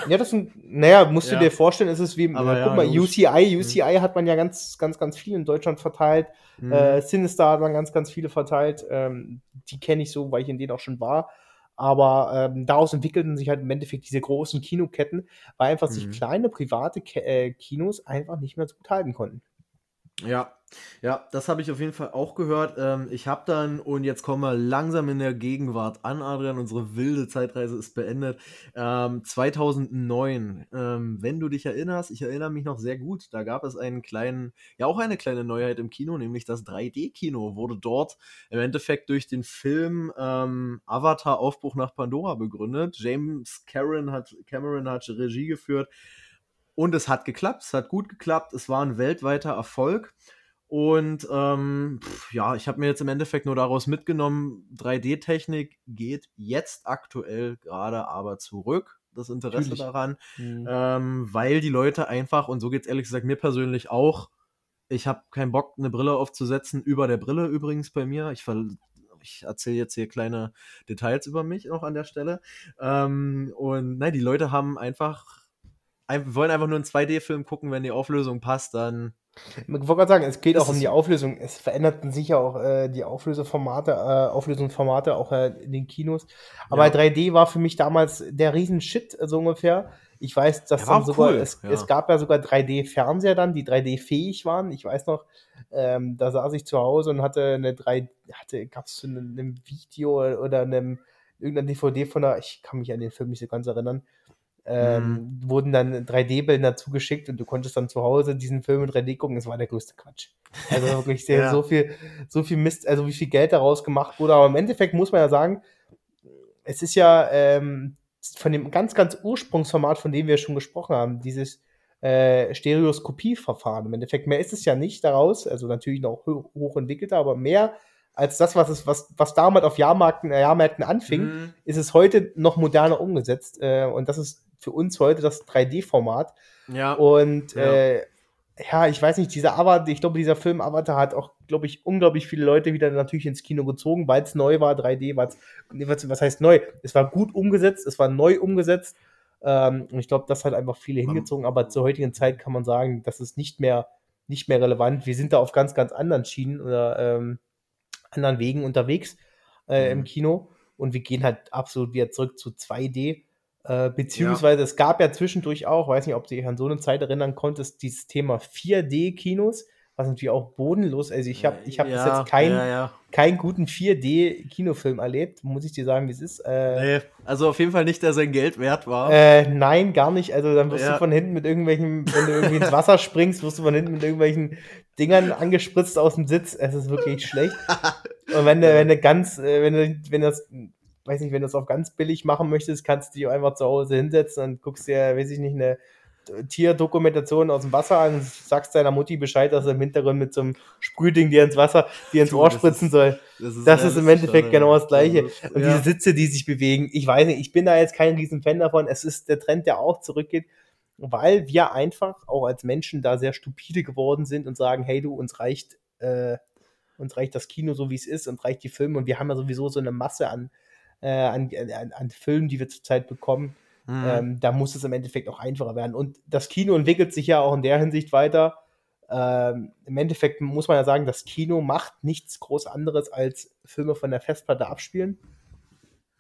[SPEAKER 2] Ja, das sind, naja, musst
[SPEAKER 1] Ja.
[SPEAKER 2] du dir vorstellen, es ist wie,
[SPEAKER 1] Aber ja,
[SPEAKER 2] guck mal,
[SPEAKER 1] logisch.
[SPEAKER 2] UCI, UCI hat man ja ganz, ganz, ganz viel in Deutschland verteilt.
[SPEAKER 1] Mhm.
[SPEAKER 2] Äh, Sinister hat man ganz, ganz viele verteilt. Ähm, die kenne ich so, weil ich in denen auch schon war. Aber ähm, daraus entwickelten sich halt im Endeffekt diese großen Kinoketten, weil einfach sich
[SPEAKER 1] Mhm.
[SPEAKER 2] kleine private Ke äh, Kinos einfach nicht mehr so gut halten konnten.
[SPEAKER 1] Ja, ja, das habe ich auf jeden Fall auch gehört. Ähm, ich habe dann, und jetzt kommen wir langsam in der Gegenwart an, Adrian, unsere wilde Zeitreise ist beendet. Ähm, 2009, ähm, wenn du dich erinnerst, ich erinnere mich noch sehr gut, da gab es einen kleinen, ja auch eine kleine Neuheit im Kino, nämlich das 3D-Kino wurde dort im Endeffekt durch den Film ähm, Avatar Aufbruch nach Pandora begründet. James Cameron hat, Cameron hat Regie geführt. Und es hat geklappt, es hat gut geklappt, es war ein weltweiter Erfolg. Und ähm, pf, ja, ich habe mir jetzt im Endeffekt nur daraus mitgenommen, 3D-Technik geht jetzt aktuell gerade aber zurück, das Interesse
[SPEAKER 2] Natürlich.
[SPEAKER 1] daran,
[SPEAKER 2] Mhm.
[SPEAKER 1] ähm, weil die Leute einfach, und so geht's ehrlich gesagt mir persönlich auch, ich habe keinen Bock, eine Brille aufzusetzen, über der Brille übrigens bei mir. Ich, ich erzähle jetzt hier kleine Details über mich noch an der Stelle. Ähm, und nein, die Leute haben einfach, ein, wollen einfach nur einen 2D-Film gucken, wenn die Auflösung passt, dann.
[SPEAKER 2] Ich wollte gerade sagen, es geht auch um die Auflösung. Es veränderten sich ja auch äh, die Auflöseformate, äh, Auflösungsformate auch äh, in den Kinos. Aber
[SPEAKER 1] Ja.
[SPEAKER 2] 3D war für mich damals der Riesen-Shit, so ungefähr. Ich weiß, dass
[SPEAKER 1] Ja,
[SPEAKER 2] sogar,
[SPEAKER 1] cool,
[SPEAKER 2] es,
[SPEAKER 1] ja.
[SPEAKER 2] es gab ja sogar 3D-Fernseher dann, die 3D-fähig waren. Ich weiß noch, ähm, da saß ich zu Hause und hatte eine 3 hatte, gab es in einem Video oder einem irgendeiner DVD von der, ich kann mich an den Film nicht so ganz erinnern, ähm, wurden dann 3D-Bilder zugeschickt und du konntest dann zu Hause diesen Film in 3D gucken. Das war der größte Quatsch. Also wirklich sehr,
[SPEAKER 1] Ja.
[SPEAKER 2] so viel, so viel Mist, also wie viel Geld daraus gemacht wurde. Aber im Endeffekt muss man ja sagen, es ist ja ähm, von dem ganz, ganz Ursprungsformat, von dem wir schon gesprochen haben, dieses äh, Stereoskopieverfahren. Im Endeffekt mehr ist es ja nicht daraus, also natürlich noch ho hoch entwickelter, aber mehr als das, was es, was, was damals auf Jahrmärkten, äh, Jahrmärkten anfing,
[SPEAKER 1] Mhm.
[SPEAKER 2] ist es heute noch moderner umgesetzt. Äh, und das ist für uns heute das 3D-Format.
[SPEAKER 1] Ja,
[SPEAKER 2] Und
[SPEAKER 1] Ja.
[SPEAKER 2] Äh, ja, ich weiß nicht, dieser Avatar, ich glaube, dieser Film Avatar hat auch, glaube ich, unglaublich viele Leute wieder natürlich ins Kino gezogen, weil es neu war, 3D, weil was, was heißt neu? Es war gut umgesetzt, es war neu umgesetzt. Ähm, und ich glaube, das hat einfach viele hingezogen, aber zur heutigen Zeit kann man sagen, das ist nicht mehr, nicht mehr relevant. Wir sind da auf ganz, ganz anderen Schienen oder ähm, anderen Wegen unterwegs äh,
[SPEAKER 1] Mhm.
[SPEAKER 2] im Kino und wir gehen halt absolut wieder zurück zu 2D. Äh, beziehungsweise es gab ja zwischendurch auch, weiß nicht, ob du dich an so eine Zeit erinnern konntest, dieses Thema 4D-Kinos, was natürlich auch bodenlos, also ich habe ich hab bis
[SPEAKER 1] ja,
[SPEAKER 2] jetzt keinen
[SPEAKER 1] Ja, ja.
[SPEAKER 2] keinen guten 4D-Kinofilm erlebt, muss ich dir sagen, wie es ist. Äh,
[SPEAKER 1] Nee, also auf jeden Fall nicht, der sein Geld wert war.
[SPEAKER 2] äh, nein, gar nicht. Also dann wirst
[SPEAKER 1] Ja.
[SPEAKER 2] du von hinten mit irgendwelchen, wenn du irgendwie ins Wasser springst, wirst du von hinten mit irgendwelchen Dingern angespritzt aus dem Sitz. Es ist wirklich schlecht. Und wenn du, wenn du ganz, äh, wenn du, wenn das, weiß nicht, wenn du das auf ganz billig machen möchtest, kannst du dich auch einfach zu Hause hinsetzen und guckst dir, weiß ich nicht, eine Tierdokumentation aus dem Wasser an und sagst deiner Mutti Bescheid, dass er im Hintergrund mit so einem Sprühding dir ins Wasser, dir ins Ohr
[SPEAKER 1] das
[SPEAKER 2] spritzen
[SPEAKER 1] ist-
[SPEAKER 2] soll. Das ist im Endeffekt genau das Gleiche. Und
[SPEAKER 1] ja.
[SPEAKER 2] diese Sitze, die sich bewegen, ich weiß nicht, ich bin da jetzt kein riesen Fan davon. Es ist der Trend, der auch zurückgeht, weil wir einfach auch als Menschen da sehr stupide geworden sind und sagen, hey du, uns reicht, äh, uns reicht das Kino so wie es ist, uns reicht die Filme und wir haben ja sowieso so eine Masse an, äh, an, an, an Filmen, die wir zurzeit bekommen.
[SPEAKER 1] Mhm.
[SPEAKER 2] Ähm, da muss es im Endeffekt auch einfacher werden. Und das Kino entwickelt sich ja auch in der Hinsicht weiter. Ähm, Im Endeffekt muss man ja sagen, das Kino macht nichts groß anderes als Filme von der Festplatte abspielen.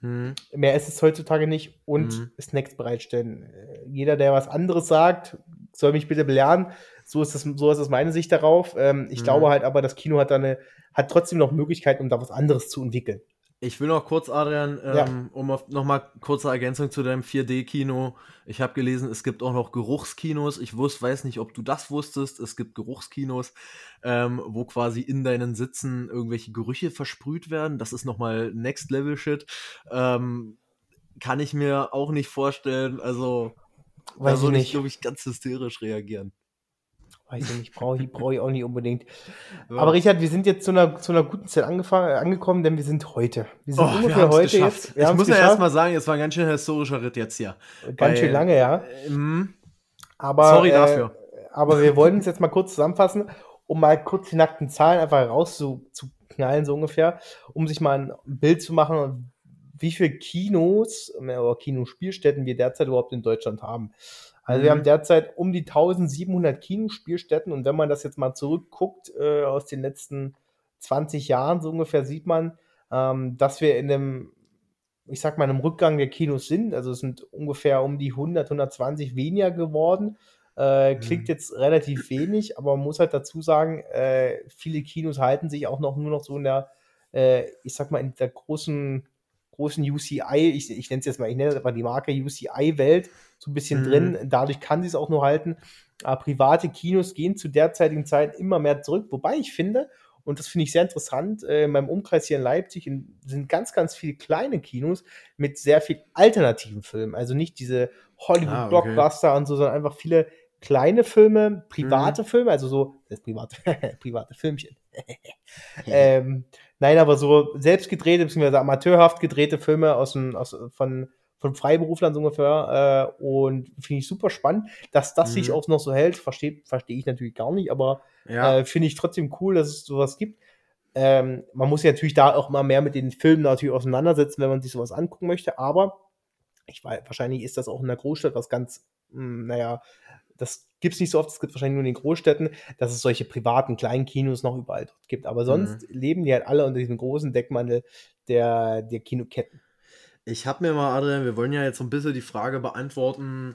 [SPEAKER 1] Mhm.
[SPEAKER 2] Mehr ist es heutzutage nicht und
[SPEAKER 1] Mhm.
[SPEAKER 2] Snacks bereitstellen. Äh, Jeder, der was anderes sagt, soll mich bitte belehren. So ist das, so ist das meine Sicht darauf. Ähm, ich
[SPEAKER 1] Mhm.
[SPEAKER 2] glaube halt aber, das Kino hat da eine, hat trotzdem noch Möglichkeiten, um da was anderes zu entwickeln.
[SPEAKER 1] Ich will noch kurz, Adrian, ähm,
[SPEAKER 2] Ja.
[SPEAKER 1] um auf nochmal kurze Ergänzung zu deinem 4D-Kino. Ich habe gelesen, es gibt auch noch Geruchskinos. Ich wus, weiß nicht, ob du das wusstest. Es gibt Geruchskinos, ähm, wo quasi in deinen Sitzen irgendwelche Gerüche versprüht werden. Das ist nochmal Next Level Shit. Ähm, kann ich mir auch nicht vorstellen. Also, da
[SPEAKER 2] Weiß ich
[SPEAKER 1] würde ich,
[SPEAKER 2] nicht.
[SPEAKER 1] glaube ich, ganz hysterisch reagieren.
[SPEAKER 2] Weiß ich nicht, brauche ich, brauch ich auch nicht unbedingt.
[SPEAKER 1] Ja.
[SPEAKER 2] Aber Richard, wir sind jetzt zu einer, zu einer guten Zeit angefangen, angekommen, denn wir sind heute. Wir sind
[SPEAKER 1] Oh, wir
[SPEAKER 2] ungefähr
[SPEAKER 1] es
[SPEAKER 2] heute
[SPEAKER 1] geschafft.
[SPEAKER 2] jetzt. Wir
[SPEAKER 1] ich muss ja
[SPEAKER 2] geschafft.
[SPEAKER 1] erstmal sagen, es war ein ganz schön historischer Ritt jetzt hier.
[SPEAKER 2] Ganz schön
[SPEAKER 1] Weil-
[SPEAKER 2] lange, ja.
[SPEAKER 1] Ähm,
[SPEAKER 2] Aber,
[SPEAKER 1] Sorry
[SPEAKER 2] äh,
[SPEAKER 1] dafür.
[SPEAKER 2] Aber wir wollen uns jetzt mal kurz zusammenfassen, um mal kurz die nackten Zahlen einfach raus zu, zu knallen, so ungefähr, um sich mal ein Bild zu machen, wie viele Kinos oder Kinospielstätten wir derzeit überhaupt in Deutschland haben. Also mhm. wir haben derzeit um die 1700 Kinospielstätten und wenn man das jetzt mal zurückguckt äh, aus den letzten 20 Jahren, so ungefähr sieht man, ähm, dass wir in einem, ich sag mal, einem Rückgang der Kinos sind. Also es sind ungefähr um die 100, 120 weniger geworden. Äh, mhm. klingt jetzt relativ wenig, aber man muss halt dazu sagen, äh, viele Kinos halten sich auch noch nur noch so in der, äh, ich sag mal, in der großen großen UCI, ich, ich nenne es jetzt mal, ich nenne es aber die Marke UCI-Welt, so ein bisschen mhm. drin. Dadurch kann sie es auch nur halten. Aber private Kinos gehen zu derzeitigen Zeit immer mehr zurück. Wobei ich finde, und das finde ich sehr interessant, äh, in meinem Umkreis hier in Leipzig in, sind ganz, ganz viele kleine Kinos mit sehr viel alternativen Filmen. Also nicht diese Hollywood-Blockbuster ah, okay. und so, sondern einfach viele kleine Filme, private mhm. Filme, also so, das private, private Filmchen. ähm, nein, aber so selbst gedrehte, beziehungsweise amateurhaft gedrehte Filme aus, dem, aus von, von Freiberuflern so ungefähr. Äh, und finde ich super spannend, dass das mhm. sich auch noch so hält. Verstehe versteh ich natürlich gar nicht, aber ja. äh, finde ich trotzdem cool, dass es sowas gibt. Ähm, man muss sich natürlich da auch mal mehr mit den Filmen natürlich auseinandersetzen, wenn man sich sowas angucken möchte. Aber ich weiß, wahrscheinlich ist das auch in der Großstadt was ganz, mh, hm, naja, das gibt es nicht so oft, es gibt wahrscheinlich nur in den Großstädten, dass es solche privaten kleinen Kinos noch überall dort gibt. Aber sonst mhm. leben die halt alle unter diesem großen Deckmantel der, der Kinoketten.
[SPEAKER 1] Ich habe mir mal, Adrian, wir wollen ja jetzt so ein bisschen die Frage beantworten,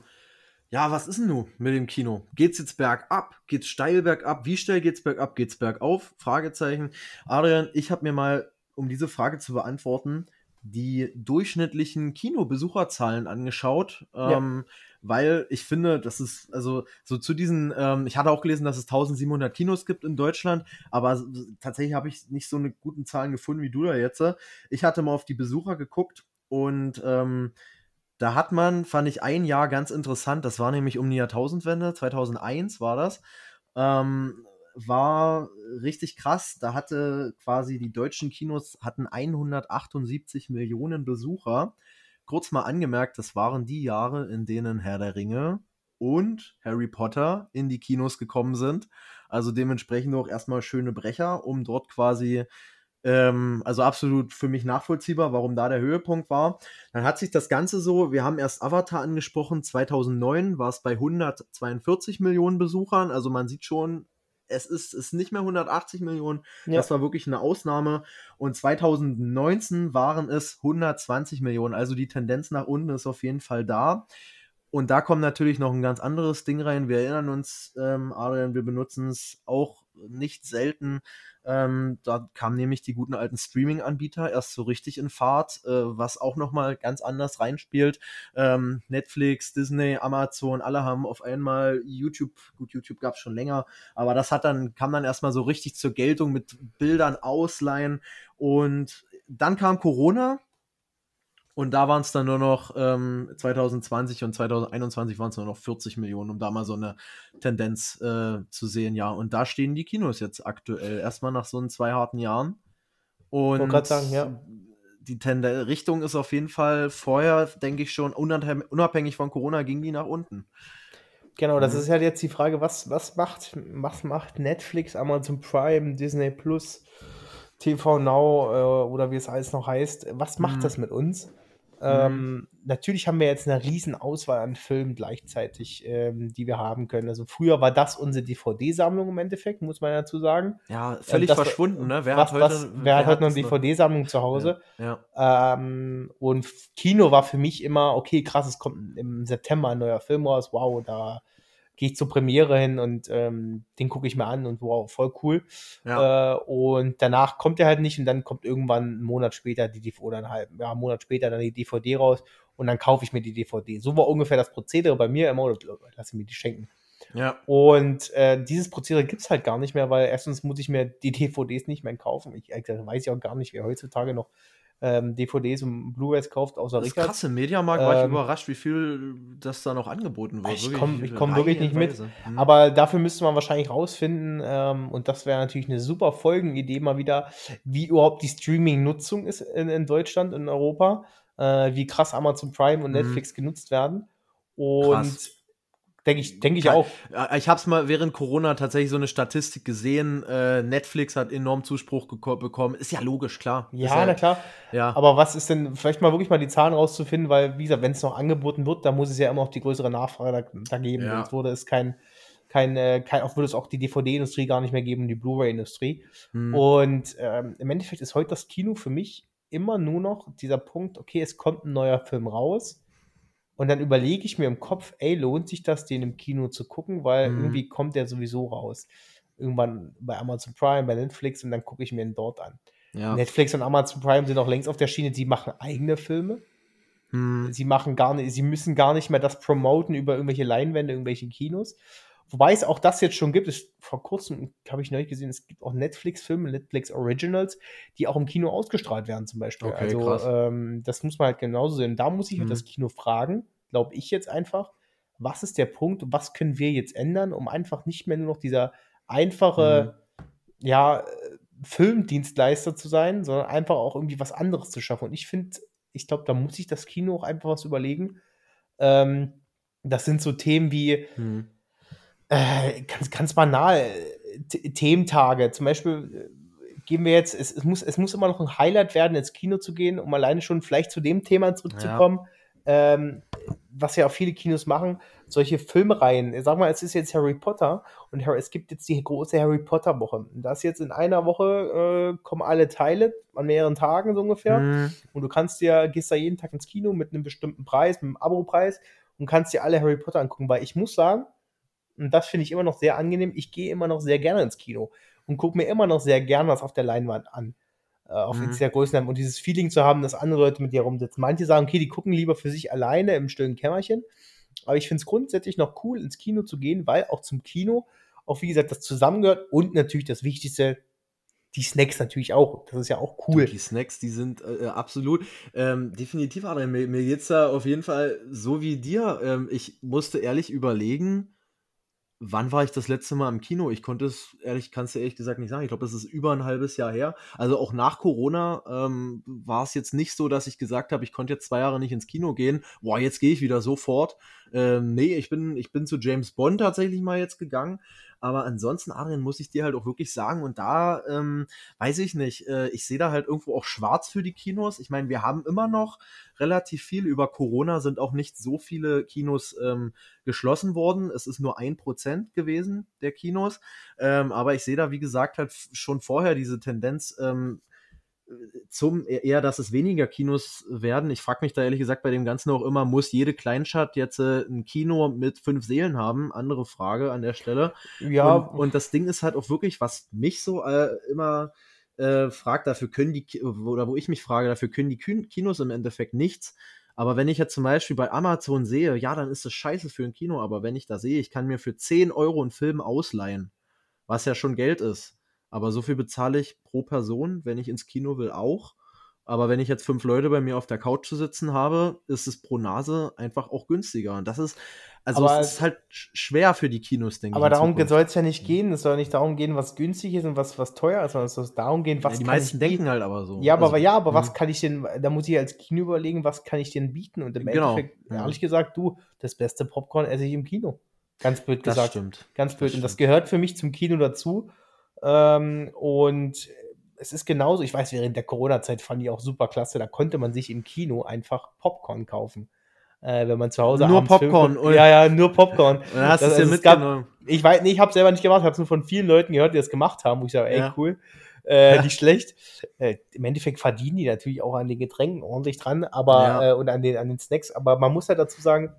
[SPEAKER 1] ja, was ist denn nun mit dem Kino? Geht's jetzt bergab? Geht's steil bergab? Wie steil geht's bergab? Geht's bergauf? Fragezeichen. Adrian, ich habe mir mal, um diese Frage zu beantworten, die durchschnittlichen Kinobesucherzahlen angeschaut. Ja. Ähm, weil ich finde, das ist, also so zu diesen, ähm, ich hatte auch gelesen, dass es 1700 Kinos gibt in Deutschland, aber tatsächlich habe ich nicht so eine guten Zahlen gefunden wie du da jetzt. Ich hatte mal auf die Besucher geguckt und ähm, da hat man, fand ich ein Jahr ganz interessant, das war nämlich um die Jahrtausendwende, 2001 war das, ähm, war richtig krass. Da hatte quasi die deutschen Kinos hatten 178 Millionen Besucher kurz mal angemerkt, das waren die Jahre, in denen Herr der Ringe und Harry Potter in die Kinos gekommen sind. Also dementsprechend auch erstmal schöne Brecher, um dort quasi, ähm, also absolut für mich nachvollziehbar, warum da der Höhepunkt war. Dann hat sich das Ganze so, wir haben erst Avatar angesprochen, 2009 war es bei 142 Millionen Besuchern. Also man sieht schon, es ist, ist nicht mehr 180 Millionen. Ja. Das war wirklich eine Ausnahme. Und 2019 waren es 120 Millionen. Also die Tendenz nach unten ist auf jeden Fall da. Und da kommt natürlich noch ein ganz anderes Ding rein. Wir erinnern uns, ähm, Adrian, wir benutzen es auch nicht selten. Ähm, da kamen nämlich die guten alten Streaming-Anbieter erst so richtig in Fahrt, äh, was auch nochmal ganz anders reinspielt. Ähm, Netflix, Disney, Amazon, alle haben auf einmal YouTube, gut, YouTube gab es schon länger, aber das hat dann, kam dann erstmal so richtig zur Geltung mit Bildern ausleihen und dann kam Corona und da waren es dann nur noch ähm, 2020 und 2021 waren es nur noch 40 Millionen, um da mal so eine Tendenz äh, zu sehen, ja. Und da stehen die Kinos jetzt aktuell. Erstmal nach so zwei harten Jahren. Und sagen, ja. die Tend Richtung ist auf jeden Fall vorher, denke ich schon, unabhängig von Corona ging die nach unten.
[SPEAKER 2] Genau, das mhm. ist halt jetzt die Frage, was, was, macht, was macht Netflix, Amazon Prime, Disney Plus, TV Now äh, oder wie es alles noch heißt? Was macht mhm. das mit uns? Ähm, mhm. natürlich haben wir jetzt eine riesen Auswahl an Filmen gleichzeitig, ähm, die wir haben können. Also früher war das unsere DVD-Sammlung im Endeffekt, muss man dazu sagen.
[SPEAKER 1] Ja, ähm, völlig das, verschwunden, ne?
[SPEAKER 2] Wer was, hat heute, was, wer, wer hat heute noch eine DVD-Sammlung zu Hause? Ja, ja. Ähm, und Kino war für mich immer, okay, krass, es kommt im September ein neuer Film raus, wow, da gehe ich zur Premiere hin und ähm, den gucke ich mir an und wow, voll cool. Ja. Äh, und danach kommt er halt nicht und dann kommt irgendwann einen Monat später die DVD oder einen halben, ja, einen Monat später dann die DVD raus und dann kaufe ich mir die DVD. So war ungefähr das Prozedere bei mir immer, oder lass ich mir die schenken. Ja. Und äh, dieses Prozedere gibt es halt gar nicht mehr, weil erstens muss ich mir die DVDs nicht mehr kaufen. Ich äh, weiß ja auch gar nicht, wer heutzutage noch ähm, DVDs und Blu-rays kauft, außer
[SPEAKER 1] das Rickard. Krass, im Mediamarkt ähm, war ich ähm, überrascht, wie viel das da noch angeboten wird.
[SPEAKER 2] Ich komme komm wirklich nicht mit. Hm. Aber dafür müsste man wahrscheinlich rausfinden, ähm, und das wäre natürlich eine super Folgenidee mal wieder, wie überhaupt die Streaming-Nutzung ist in, in, Deutschland, in Europa, äh, wie krass Amazon Prime und mhm. Netflix genutzt werden. Und krass Denke ich, denke ich auch.
[SPEAKER 1] Ich habe es mal während Corona tatsächlich so eine Statistik gesehen. Äh, Netflix hat enorm Zuspruch bekommen. Ist ja logisch, klar.
[SPEAKER 2] Ja,
[SPEAKER 1] ja,
[SPEAKER 2] na klar. Ja. Aber was ist denn, vielleicht mal wirklich mal die Zahlen rauszufinden, weil, wie gesagt, wenn es noch angeboten wird, dann muss es ja immer auch die größere Nachfrage da, da geben. Ja. Sonst würde es kein, kein, äh, kein, auch würde es auch die DVD-Industrie gar nicht mehr geben, die Blu-ray-Industrie. Hm. Und ähm, im Endeffekt ist heute das Kino für mich immer nur noch dieser Punkt, okay, es kommt ein neuer Film raus und dann überlege ich mir im Kopf, ey, lohnt sich das, den im Kino zu gucken, weil mhm. irgendwie kommt der sowieso raus. Irgendwann bei Amazon Prime, bei Netflix und dann gucke ich mir ihn dort an. Ja. Netflix und Amazon Prime sind auch längst auf der Schiene, sie machen eigene Filme. Mhm. Sie machen gar nicht, sie müssen gar nicht mehr das promoten über irgendwelche Leinwände, irgendwelche Kinos. Wobei es auch das jetzt schon gibt, ist, vor kurzem habe ich neulich gesehen, es gibt auch Netflix-Filme, Netflix Originals, die auch im Kino ausgestrahlt werden, zum Beispiel. Okay, also ähm, das muss man halt genauso sehen. Da muss ich halt mhm. das Kino fragen, glaube ich jetzt einfach, was ist der Punkt und was können wir jetzt ändern, um einfach nicht mehr nur noch dieser einfache, mhm. ja, Filmdienstleister zu sein, sondern einfach auch irgendwie was anderes zu schaffen. Und ich finde, ich glaube, da muss sich das Kino auch einfach was überlegen. Ähm, das sind so Themen wie mhm. Äh, ganz, ganz banal, Thementage. Zum Beispiel äh, gehen wir jetzt, es, es, muss, es muss immer noch ein Highlight werden, ins Kino zu gehen, um alleine schon vielleicht zu dem Thema zurückzukommen. Ja ähm, was ja auch viele Kinos machen, solche Filmreihen. Sag mal, es ist jetzt Harry Potter und es gibt jetzt die große Harry Potter Woche. Das jetzt in einer Woche äh, kommen alle Teile an mehreren Tagen so ungefähr. Mhm. Und du kannst dir, gehst da jeden Tag ins Kino mit einem bestimmten Preis, mit einem Abo-Preis und kannst dir alle Harry Potter angucken, weil ich muss sagen, und das finde ich immer noch sehr angenehm, ich gehe immer noch sehr gerne ins Kino und gucke mir immer noch sehr gerne was auf der Leinwand an äh, auf mhm. der Größenordnung und dieses Feeling zu haben, dass andere Leute mit dir rumsitzen. Manche sagen, okay, die gucken lieber für sich alleine im stillen Kämmerchen. Aber ich finde es grundsätzlich noch cool, ins Kino zu gehen, weil auch zum Kino, auch wie gesagt, das zusammengehört und natürlich das Wichtigste, die Snacks natürlich auch. Das ist ja auch cool.
[SPEAKER 1] Die Snacks, die sind äh, äh absolut ähm, definitiv, Adrian. Mir, mir geht's da auf jeden Fall so wie dir. Ähm, ich musste ehrlich überlegen, Wann war ich das letzte Mal im Kino? Ich konnte es, ehrlich, kannst du ehrlich gesagt nicht sagen. Ich glaube, das ist über ein halbes Jahr her. Also auch nach Corona ähm, war es jetzt nicht so, dass ich gesagt habe, ich konnte jetzt zwei Jahre nicht ins Kino gehen. Boah, jetzt gehe ich wieder sofort. Ähm, nee, ich bin, ich bin zu James Bond tatsächlich mal jetzt gegangen. Aber ansonsten, Adrian, muss ich dir halt auch wirklich sagen, und da ähm, weiß ich nicht, äh, ich sehe da halt irgendwo auch schwarz für die Kinos. Ich meine, wir haben immer noch relativ viel. Über Corona sind auch nicht so viele Kinos ähm, geschlossen worden. Es ist nur ein Prozent gewesen der Kinos. Ähm, aber ich sehe da, wie gesagt, halt schon vorher diese Tendenz, ähm, zum e-, eher, dass es weniger Kinos werden. Ich frage mich da ehrlich gesagt bei dem Ganzen auch immer, muss jede Kleinstadt jetzt äh, ein Kino mit fünf Seelen haben? Andere Frage an der Stelle. Ja. Und, und das Ding ist halt auch wirklich, was mich so äh, immer äh, fragt, dafür können die, oder wo ich mich frage, dafür können die Kinos im Endeffekt nichts. Aber wenn ich jetzt zum Beispiel bei Amazon sehe, ja, dann ist das scheiße für ein Kino, aber wenn ich da sehe, ich kann mir für 10 Euro einen Film ausleihen, was ja schon Geld ist aber so viel bezahle ich pro Person, wenn ich ins Kino will, auch. Aber wenn ich jetzt fünf Leute bei mir auf der Couch zu sitzen habe, ist es pro Nase einfach auch günstiger. Und das ist, also aber es ist halt schwer für die Kinos, denke
[SPEAKER 2] aber ich. Aber darum soll es ja nicht gehen. Es soll nicht darum gehen, was günstig ist und was, was teuer ist, sondern es soll darum gehen, was. Ja,
[SPEAKER 1] die meisten denken halt aber so.
[SPEAKER 2] Ja, aber, also, ja, aber was hm. kann ich denn, da muss ich als Kino überlegen, was kann ich denn bieten? Und im genau. Endeffekt, ehrlich gesagt, du, das beste Popcorn esse ich im Kino. Ganz blöd gesagt. Das
[SPEAKER 1] stimmt.
[SPEAKER 2] Ganz blöd. Das und das gehört für mich zum Kino dazu. Ähm, und es ist genauso, ich weiß, während der Corona-Zeit fand ich auch super klasse, da konnte man sich im Kino einfach Popcorn kaufen. Äh, wenn man zu Hause
[SPEAKER 1] nur Popcorn
[SPEAKER 2] Film, ja ja nur Popcorn
[SPEAKER 1] dann hast das, also mitgenommen
[SPEAKER 2] ich weiß nee, ich habe selber nicht gemacht ich habe es nur von vielen Leuten gehört die das gemacht haben wo ich sage ey ja. cool äh, ja. nicht schlecht äh, im Endeffekt verdienen die natürlich auch an den Getränken ordentlich dran aber ja. äh, und an den an den Snacks aber man muss ja dazu sagen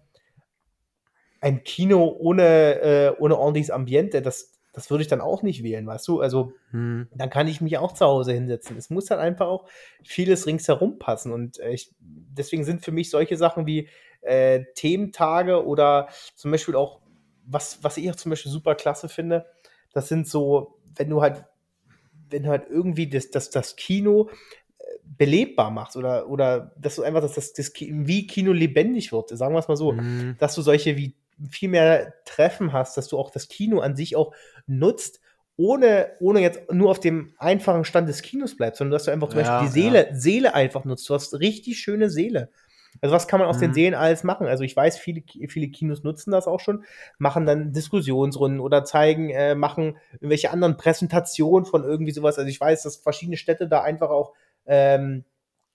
[SPEAKER 2] ein Kino ohne äh, ohne ordentliches Ambiente das das würde ich dann auch nicht wählen, weißt du? Also, hm. dann kann ich mich auch zu Hause hinsetzen. Es muss dann einfach auch vieles ringsherum passen. Und äh, ich, deswegen sind für mich solche Sachen wie äh, Thementage oder zum Beispiel auch, was, was ich auch zum Beispiel super klasse finde, das sind so, wenn du halt, wenn du halt irgendwie das, das, das Kino äh, belebbar machst oder, oder dass du einfach, dass das, das wie Kino lebendig wird, sagen wir es mal so, mhm. dass du solche wie viel mehr Treffen hast, dass du auch das Kino an sich auch nutzt, ohne, ohne jetzt nur auf dem einfachen Stand des Kinos bleibst, sondern dass du einfach zum ja, Beispiel die Seele, ja. Seele einfach nutzt. Du hast richtig schöne Seele. Also was kann man aus den
[SPEAKER 1] Mhm.
[SPEAKER 2] Serien alles machen? Also ich weiß, viele, viele Kinos nutzen das auch schon, machen dann Diskussionsrunden oder zeigen, äh, machen irgendwelche anderen Präsentationen von irgendwie sowas. Also ich weiß, dass verschiedene Städte da einfach auch ähm,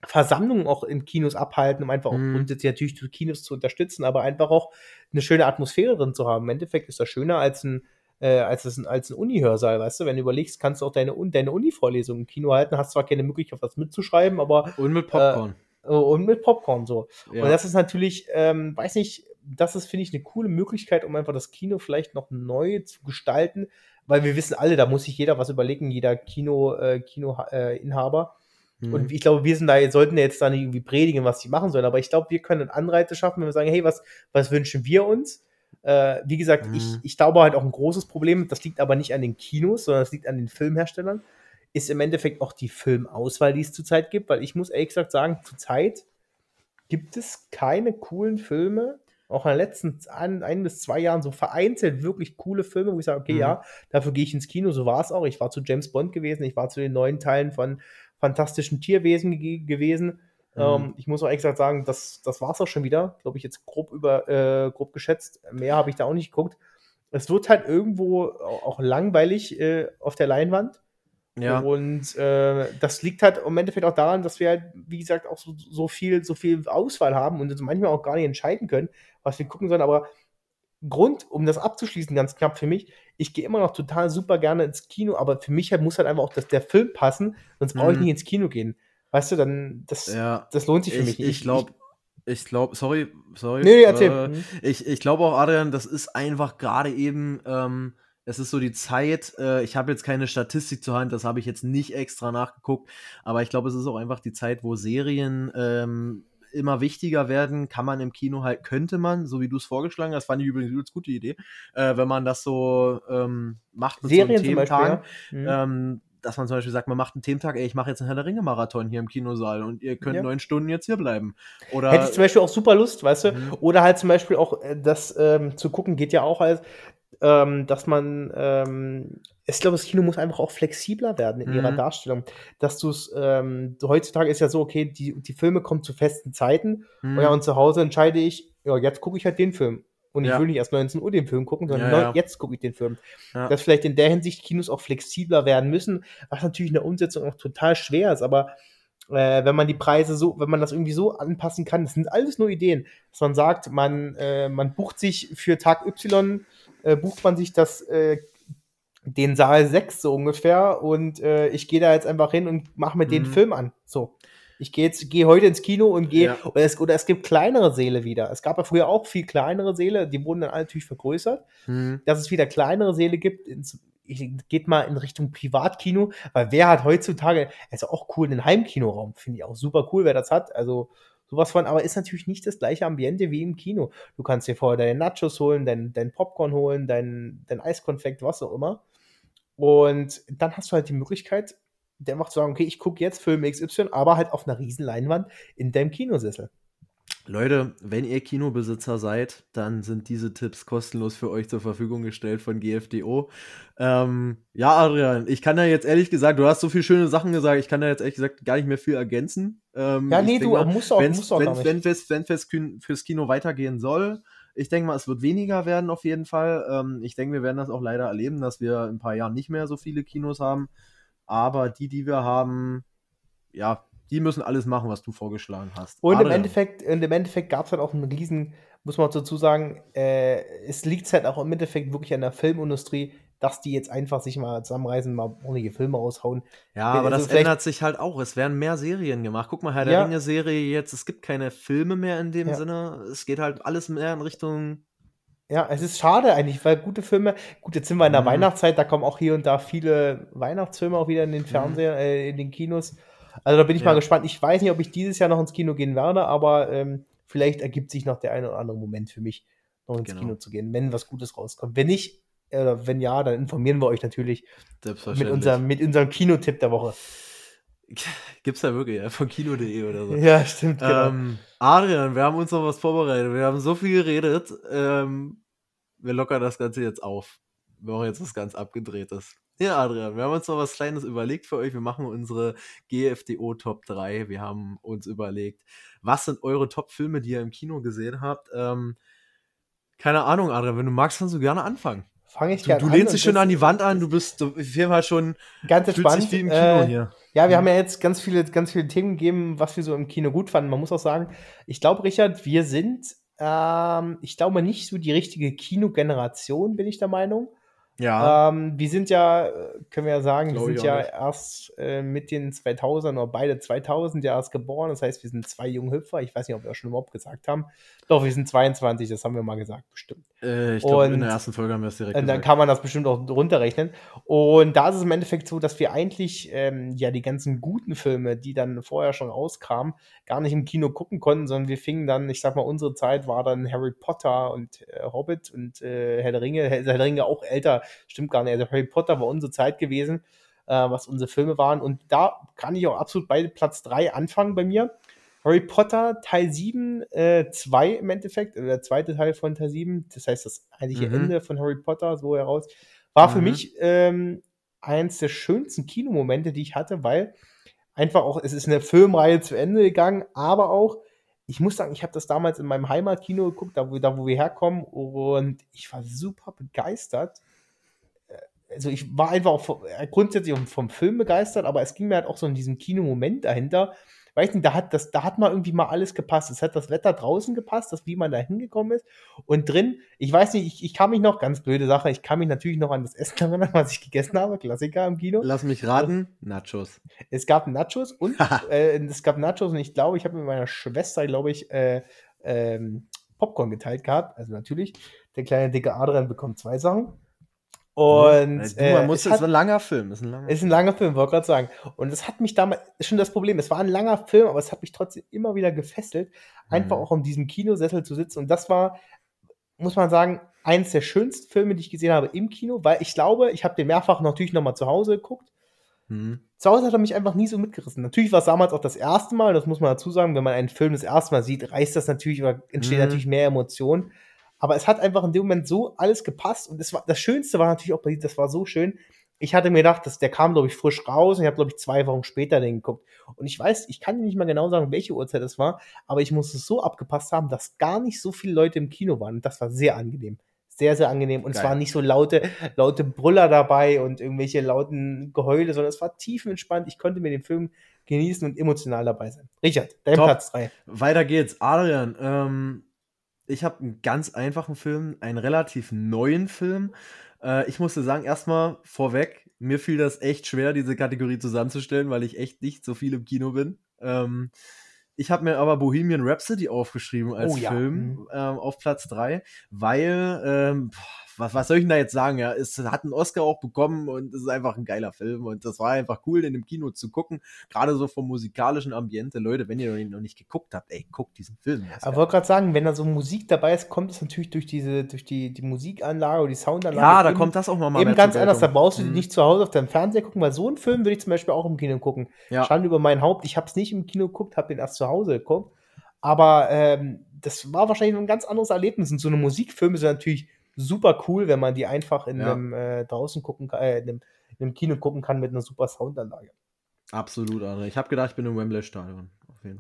[SPEAKER 2] Versammlungen auch in Kinos abhalten, um einfach auch
[SPEAKER 1] Mhm.
[SPEAKER 2] grundsätzlich natürlich die Kinos zu unterstützen, aber einfach auch eine schöne Atmosphäre drin zu haben. Im Endeffekt ist das schöner als ein äh, als, ein, als ein Uni-Hörsaal, weißt du? Wenn du überlegst, kannst du auch deine, deine Uni-Vorlesung im Kino halten, hast zwar keine Möglichkeit, was mitzuschreiben, aber
[SPEAKER 1] Und mit Popcorn.
[SPEAKER 2] äh, und mit Popcorn so.
[SPEAKER 1] ja.
[SPEAKER 2] Und das ist natürlich, ähm, weiß nicht, das ist, finde ich, eine coole Möglichkeit, um einfach das Kino vielleicht noch neu zu gestalten, weil wir wissen alle, da muss sich jeder was überlegen, jeder Kino, äh, Kinoinhaber. Äh.
[SPEAKER 1] Mhm.
[SPEAKER 2] Und ich glaube, wir sind da, sollten ja jetzt da nicht irgendwie predigen, was die machen sollen, aber ich glaube, wir können Anreize schaffen, wenn wir sagen, hey, was, was wünschen wir uns? Äh, wie gesagt,
[SPEAKER 1] Mhm.
[SPEAKER 2] ich, ich glaube halt auch ein großes Problem, das liegt aber nicht an den Kinos, sondern es liegt an den Filmherstellern, ist im Endeffekt auch die Filmauswahl, die es zurzeit gibt, weil ich muss ehrlich gesagt sagen, zurzeit gibt es keine coolen Filme, auch in den letzten ein, ein bis zwei Jahren so vereinzelt wirklich coole Filme, wo ich sage, okay,
[SPEAKER 1] Mhm.
[SPEAKER 2] ja, dafür gehe ich ins Kino, so war es auch. Ich war zu James Bond gewesen, ich war zu den neuen Teilen von Fantastischen Tierwesen ge gewesen.
[SPEAKER 1] Mhm.
[SPEAKER 2] Ähm, ich muss auch ehrlich gesagt sagen, das, das war es auch schon wieder, glaube ich, jetzt grob über, äh, grob geschätzt. Mehr habe ich da auch nicht geguckt. Es wird halt irgendwo au- auch langweilig äh, auf der Leinwand.
[SPEAKER 1] ja.
[SPEAKER 2] Und äh, das liegt halt im Endeffekt auch daran, dass wir halt, wie gesagt, auch so, so, viel, so viel Auswahl haben und uns manchmal auch gar nicht entscheiden können, was wir gucken sollen. Aber Grund, um das abzuschließen, ganz knapp für mich, ich gehe immer noch total super gerne ins Kino, aber für mich halt muss halt einfach auch das, der Film passen, sonst brauche ich
[SPEAKER 1] Mhm.
[SPEAKER 2] nicht ins Kino gehen. Weißt du, dann, das,
[SPEAKER 1] ja.
[SPEAKER 2] das lohnt sich für mich
[SPEAKER 1] Ich,
[SPEAKER 2] nicht.
[SPEAKER 1] ich glaube, ich glaube, sorry, sorry.
[SPEAKER 2] Nee, nee, erzähl.
[SPEAKER 1] Äh,
[SPEAKER 2] Mhm.
[SPEAKER 1] ich ich glaube auch, Adrian, das ist einfach gerade eben, ähm, es ist so die Zeit, äh, ich habe jetzt keine Statistik zur Hand, das habe ich jetzt nicht extra nachgeguckt, aber ich glaube, es ist auch einfach die Zeit, wo Serien ähm, immer wichtiger werden, kann man im Kino halt, könnte man, so wie du es vorgeschlagen hast, fand ich übrigens eine gute Idee, äh, wenn man das so ähm, macht mit
[SPEAKER 2] Serien
[SPEAKER 1] so
[SPEAKER 2] zum
[SPEAKER 1] einem
[SPEAKER 2] Beispiel,
[SPEAKER 1] Thementag,
[SPEAKER 2] ja. Mhm.
[SPEAKER 1] ähm, dass man zum Beispiel sagt, man macht einen Thementag, ey, ich mache jetzt einen Herr der Ringe-Marathon hier im Kinosaal und ihr könnt
[SPEAKER 2] Ja.
[SPEAKER 1] neun Stunden jetzt hier bleiben. Oder
[SPEAKER 2] Hätte ich zum Beispiel auch super Lust, weißt du?
[SPEAKER 1] Mhm.
[SPEAKER 2] Oder halt zum Beispiel auch äh, das ähm, zu gucken, geht ja auch als, ähm, dass man, ähm, ich glaube, das Kino muss einfach auch flexibler werden in ihrer
[SPEAKER 1] Mhm.
[SPEAKER 2] Darstellung. Dass du es, ähm, heutzutage ist ja so, okay, die, die Filme kommen zu festen Zeiten
[SPEAKER 1] Mhm.
[SPEAKER 2] und, ja, und zu Hause entscheide ich, ja, jetzt gucke ich halt den Film. Und ich
[SPEAKER 1] Ja.
[SPEAKER 2] will nicht erst 19 Uhr den Film gucken, sondern
[SPEAKER 1] Ja, ja.
[SPEAKER 2] jetzt gucke ich den Film. Dass vielleicht in der Hinsicht Kinos auch flexibler werden müssen, was natürlich in der Umsetzung auch total schwer ist, aber äh, wenn man die Preise so, wenn man das irgendwie so anpassen kann, das sind alles nur Ideen, dass man sagt, man, äh, man bucht sich für Tag Y, äh, bucht man sich das, äh, den Saal 6 so ungefähr und äh, ich gehe da jetzt einfach hin und mache mir den
[SPEAKER 1] Mhm.
[SPEAKER 2] Film an. So. Ich gehe jetzt, gehe heute ins Kino und gehe,
[SPEAKER 1] Ja.
[SPEAKER 2] oder, es, oder es gibt kleinere Säle wieder. Es gab ja früher auch viel kleinere Säle, die wurden dann natürlich vergrößert
[SPEAKER 1] Mhm.
[SPEAKER 2] dass es wieder kleinere Säle gibt. Ins, ich, geht mal in Richtung Privatkino, weil wer hat heutzutage, also auch cool, einen Heimkinoraum, finde ich auch super cool, wer das hat. Also sowas von, aber ist natürlich nicht das gleiche Ambiente wie im Kino. Du kannst dir vorher deine Nachos holen, dein, dein Popcorn holen, dein, dein Eiskonfekt, was auch immer. Und dann hast du halt die Möglichkeit, der einfach zu sagen, okay, ich gucke jetzt Film XY, aber halt auf einer riesen Leinwand in deinem Kinosessel.
[SPEAKER 1] Leute, wenn ihr Kinobesitzer seid, dann sind diese Tipps kostenlos für euch zur Verfügung gestellt von GFDO. Ähm, ja, Adrian, ich kann da jetzt ehrlich gesagt, du hast so viele schöne Sachen gesagt, ich kann da jetzt ehrlich gesagt gar nicht mehr viel ergänzen. Ähm,
[SPEAKER 2] Ja, nee, du
[SPEAKER 1] mal,
[SPEAKER 2] musst auch,
[SPEAKER 1] wenn's-
[SPEAKER 2] musst auch
[SPEAKER 1] wenn's- wenn es wenn es fürs Kino weitergehen soll, ich denke mal, es wird weniger werden auf jeden Fall. Ähm, ich denke, wir werden das auch leider erleben, dass wir in ein paar Jahren nicht mehr so viele Kinos haben. Aber die, die wir haben, ja, die müssen alles machen, was du vorgeschlagen hast.
[SPEAKER 2] Und im
[SPEAKER 1] Adrian.
[SPEAKER 2] Endeffekt, und im Endeffekt gab es halt auch einen riesen, muss man dazu sagen, äh, es liegt halt auch im Endeffekt wirklich an der Filmindustrie, dass die jetzt einfach sich mal zusammenreißen, mal ordentliche Filme raushauen.
[SPEAKER 1] Ja,
[SPEAKER 2] Wenn-
[SPEAKER 1] aber
[SPEAKER 2] also
[SPEAKER 1] das ändert sich halt auch. Es werden mehr Serien gemacht. Guck mal, Herr der
[SPEAKER 2] Ja.
[SPEAKER 1] Ringe-Serie jetzt, es gibt keine Filme mehr in dem
[SPEAKER 2] Ja.
[SPEAKER 1] Sinne. Es geht halt alles mehr in Richtung.
[SPEAKER 2] Ja, es ist schade eigentlich, weil gute Filme, gut, jetzt sind wir in der
[SPEAKER 1] Mhm.
[SPEAKER 2] Weihnachtszeit, da kommen auch hier und da viele Weihnachtsfilme auch wieder in den Fernseher, äh, in den Kinos. Also da bin ich mal.
[SPEAKER 1] Ja.
[SPEAKER 2] gespannt. Ich weiß nicht, ob ich dieses Jahr noch ins Kino gehen werde, aber ähm, vielleicht ergibt sich noch der eine oder andere Moment für mich, noch ins
[SPEAKER 1] Genau.
[SPEAKER 2] Kino zu gehen, wenn was Gutes rauskommt. Wenn nicht, äh, oder wenn ja, dann informieren wir euch natürlich mit unserem, mit unserem Kinotipp der Woche.
[SPEAKER 1] Gibt's ja wirklich, ja, von Kino.de oder so.
[SPEAKER 2] Ja, stimmt, genau.
[SPEAKER 1] Ähm, Adrian, wir haben uns noch was vorbereitet. Wir haben so viel geredet. Ähm, wir lockern das Ganze jetzt auf. wir machen jetzt was ganz abgedrehtes. Ja, Adrian, wir haben uns noch was Kleines überlegt für euch. Wir machen unsere GFDO Top 3. Wir haben uns überlegt, was sind eure Top-Filme, die ihr im Kino gesehen habt? Ähm, keine Ahnung, Adrian, wenn du magst, kannst du gerne anfangen.
[SPEAKER 2] Fange ich
[SPEAKER 1] Du, du lehnst dich schon an die Wand an, du bist auf jeden Fall schon
[SPEAKER 2] ganz entspannt.
[SPEAKER 1] sich wie im Kino
[SPEAKER 2] äh,
[SPEAKER 1] hier.
[SPEAKER 2] Ja, wir
[SPEAKER 1] Mhm.
[SPEAKER 2] haben ja jetzt ganz viele, ganz viele Themen gegeben, was wir so im Kino gut fanden. Man muss auch sagen, ich glaube, Richard, wir sind, ähm, ich glaube nicht so die richtige Kinogeneration, bin ich der Meinung.
[SPEAKER 1] Ja,
[SPEAKER 2] Ähm, wir sind ja, äh, können wir ja sagen, wir
[SPEAKER 1] Glaub
[SPEAKER 2] sind ja
[SPEAKER 1] nicht.
[SPEAKER 2] erst äh, mit den 2000 oder beide 2000 ja erst geboren. Das heißt, wir sind zwei junge Hüpfer. Ich weiß nicht, ob wir das schon überhaupt gesagt haben. Doch, wir sind 22, das haben wir mal gesagt, bestimmt.
[SPEAKER 1] äh, ich glaube, in der ersten Folge haben wir es direkt
[SPEAKER 2] Und dann
[SPEAKER 1] gesagt.
[SPEAKER 2] kann man das bestimmt auch runterrechnen. Und da ist es im Endeffekt so, dass wir eigentlich ähm, ja die ganzen guten Filme, die dann vorher schon rauskamen, gar nicht im Kino gucken konnten, sondern wir fingen dann, ich sag mal, unsere Zeit war dann Harry Potter und äh, Hobbit und äh, Herr der Ringe, Herr der Ringe auch älter, stimmt gar nicht. Also Harry Potter war unsere Zeit gewesen, äh, was unsere Filme waren. Und da kann ich auch absolut bei Platz 3 anfangen bei mir. Harry Potter Teil 7, 2 im Endeffekt, oder der zweite Teil von Teil 7, das heißt das eigentliche
[SPEAKER 1] Mhm.
[SPEAKER 2] Ende von Harry Potter, so heraus, war für
[SPEAKER 1] Mhm.
[SPEAKER 2] mich ähm, eins der schönsten Kinomomente, die ich hatte, weil einfach auch, es ist eine Filmreihe zu Ende gegangen, aber auch, ich muss sagen, ich habe das damals in meinem Heimatkino geguckt, da wo, da wo wir herkommen, und ich war super begeistert. Also ich war einfach auch vom, äh, grundsätzlich vom Film begeistert, aber es ging mir halt auch so in diesem Kinomoment dahinter. Weiß nicht, da hat das, da hat mal irgendwie mal alles gepasst. Es hat das Wetter draußen gepasst, das, wie man da hingekommen ist. Und drin, ich weiß nicht, ich, ich kann mich noch, ganz blöde Sache, ich kann mich natürlich noch an das Essen erinnern, was ich gegessen habe, Klassiker im Kino.
[SPEAKER 1] Lass mich raten, Nachos.
[SPEAKER 2] Es gab Nachos und äh, es gab Nachos und ich glaube, ich habe mit meiner Schwester, glaube ich, äh, ähm, Popcorn geteilt gehabt. Also natürlich, der kleine dicke Adrian bekommt zwei Sachen. Und
[SPEAKER 1] du,
[SPEAKER 2] äh,
[SPEAKER 1] man muss,
[SPEAKER 2] es
[SPEAKER 1] ist ein langer Film. Ist ein langer
[SPEAKER 2] ist ein langer Film, wollte gerade sagen. Und es hat mich damals, ist schon das Problem, es war ein langer Film, aber es hat mich trotzdem immer wieder gefesselt, einfach
[SPEAKER 1] Mhm.
[SPEAKER 2] auch in diesem Kinosessel zu sitzen. Und das war, muss man sagen, eins der schönsten Filme, die ich gesehen habe im Kino, weil ich glaube, ich habe den mehrfach natürlich nochmal zu Hause geguckt.
[SPEAKER 1] Mhm.
[SPEAKER 2] Zu Hause hat er mich einfach nie so mitgerissen. Natürlich war es damals auch das erste Mal, das muss man dazu sagen, wenn man einen Film das erste Mal sieht, reißt das natürlich oder entsteht
[SPEAKER 1] Mhm.
[SPEAKER 2] natürlich mehr Emotionen. Aber es hat einfach in dem Moment so alles gepasst und es war, das Schönste war natürlich auch bei das war so schön. Ich hatte mir gedacht, dass der kam, glaube ich, frisch raus und ich habe, glaube ich, zwei Wochen später den geguckt. Und ich weiß, ich kann dir nicht mal genau sagen, welche Uhrzeit es war, aber ich muss es so abgepasst haben, dass gar nicht so viele Leute im Kino waren. Und das war sehr angenehm. Sehr, sehr angenehm. Und es
[SPEAKER 1] Geil.
[SPEAKER 2] waren nicht so laute, laute Brüller dabei und irgendwelche lauten Geheule, sondern es war tiefenentspannt. Ich konnte mir den Film genießen und emotional dabei sein. Richard, dein
[SPEAKER 1] Top.
[SPEAKER 2] Platz 3.
[SPEAKER 1] Weiter geht's. Adrian, ähm, ich habe einen ganz einfachen Film, einen relativ neuen Film. Äh, ich musste sagen, erstmal vorweg, mir fiel das echt schwer, diese Kategorie zusammenzustellen, weil ich echt nicht so viel im Kino bin. Ähm, ich habe mir aber Bohemian Rhapsody aufgeschrieben als
[SPEAKER 2] Oh ja.
[SPEAKER 1] Film ähm, auf Platz 3, weil, ähm, was, was soll ich denn da jetzt sagen? Ja, es hat einen Oscar auch bekommen und es ist einfach ein geiler Film und das war einfach cool, den im Kino zu gucken. Gerade so vom musikalischen Ambiente. Leute, wenn ihr ihn noch nicht geguckt habt, ey, guckt diesen Film.
[SPEAKER 2] Aber
[SPEAKER 1] geil.
[SPEAKER 2] wollte gerade sagen, wenn da so Musik dabei ist, kommt es natürlich durch diese, durch die, die Musikanlage oder die Soundanlage.
[SPEAKER 1] ja, da
[SPEAKER 2] eben-
[SPEAKER 1] kommt das auch nochmal
[SPEAKER 2] Eben ganz anders, da brauchst du
[SPEAKER 1] Mhm.
[SPEAKER 2] nicht zu Hause auf deinem Fernseher gucken, weil so einen Film würde ich zum Beispiel auch im Kino gucken.
[SPEAKER 1] Ja.
[SPEAKER 2] Schande über mein Haupt, ich habe es nicht im Kino geguckt, habe den erst zu Hause geguckt. Aber ähm, das war wahrscheinlich ein ganz anderes Erlebnis. Und so eine Musikfilme sind natürlich super cool, wenn man die einfach in
[SPEAKER 1] Ja.
[SPEAKER 2] einem äh, draußen gucken kann, äh, in, einem, in einem Kino gucken kann mit einer super Soundanlage.
[SPEAKER 1] Absolut, André. Ich habe gedacht, ich bin im Wembley-Stadion.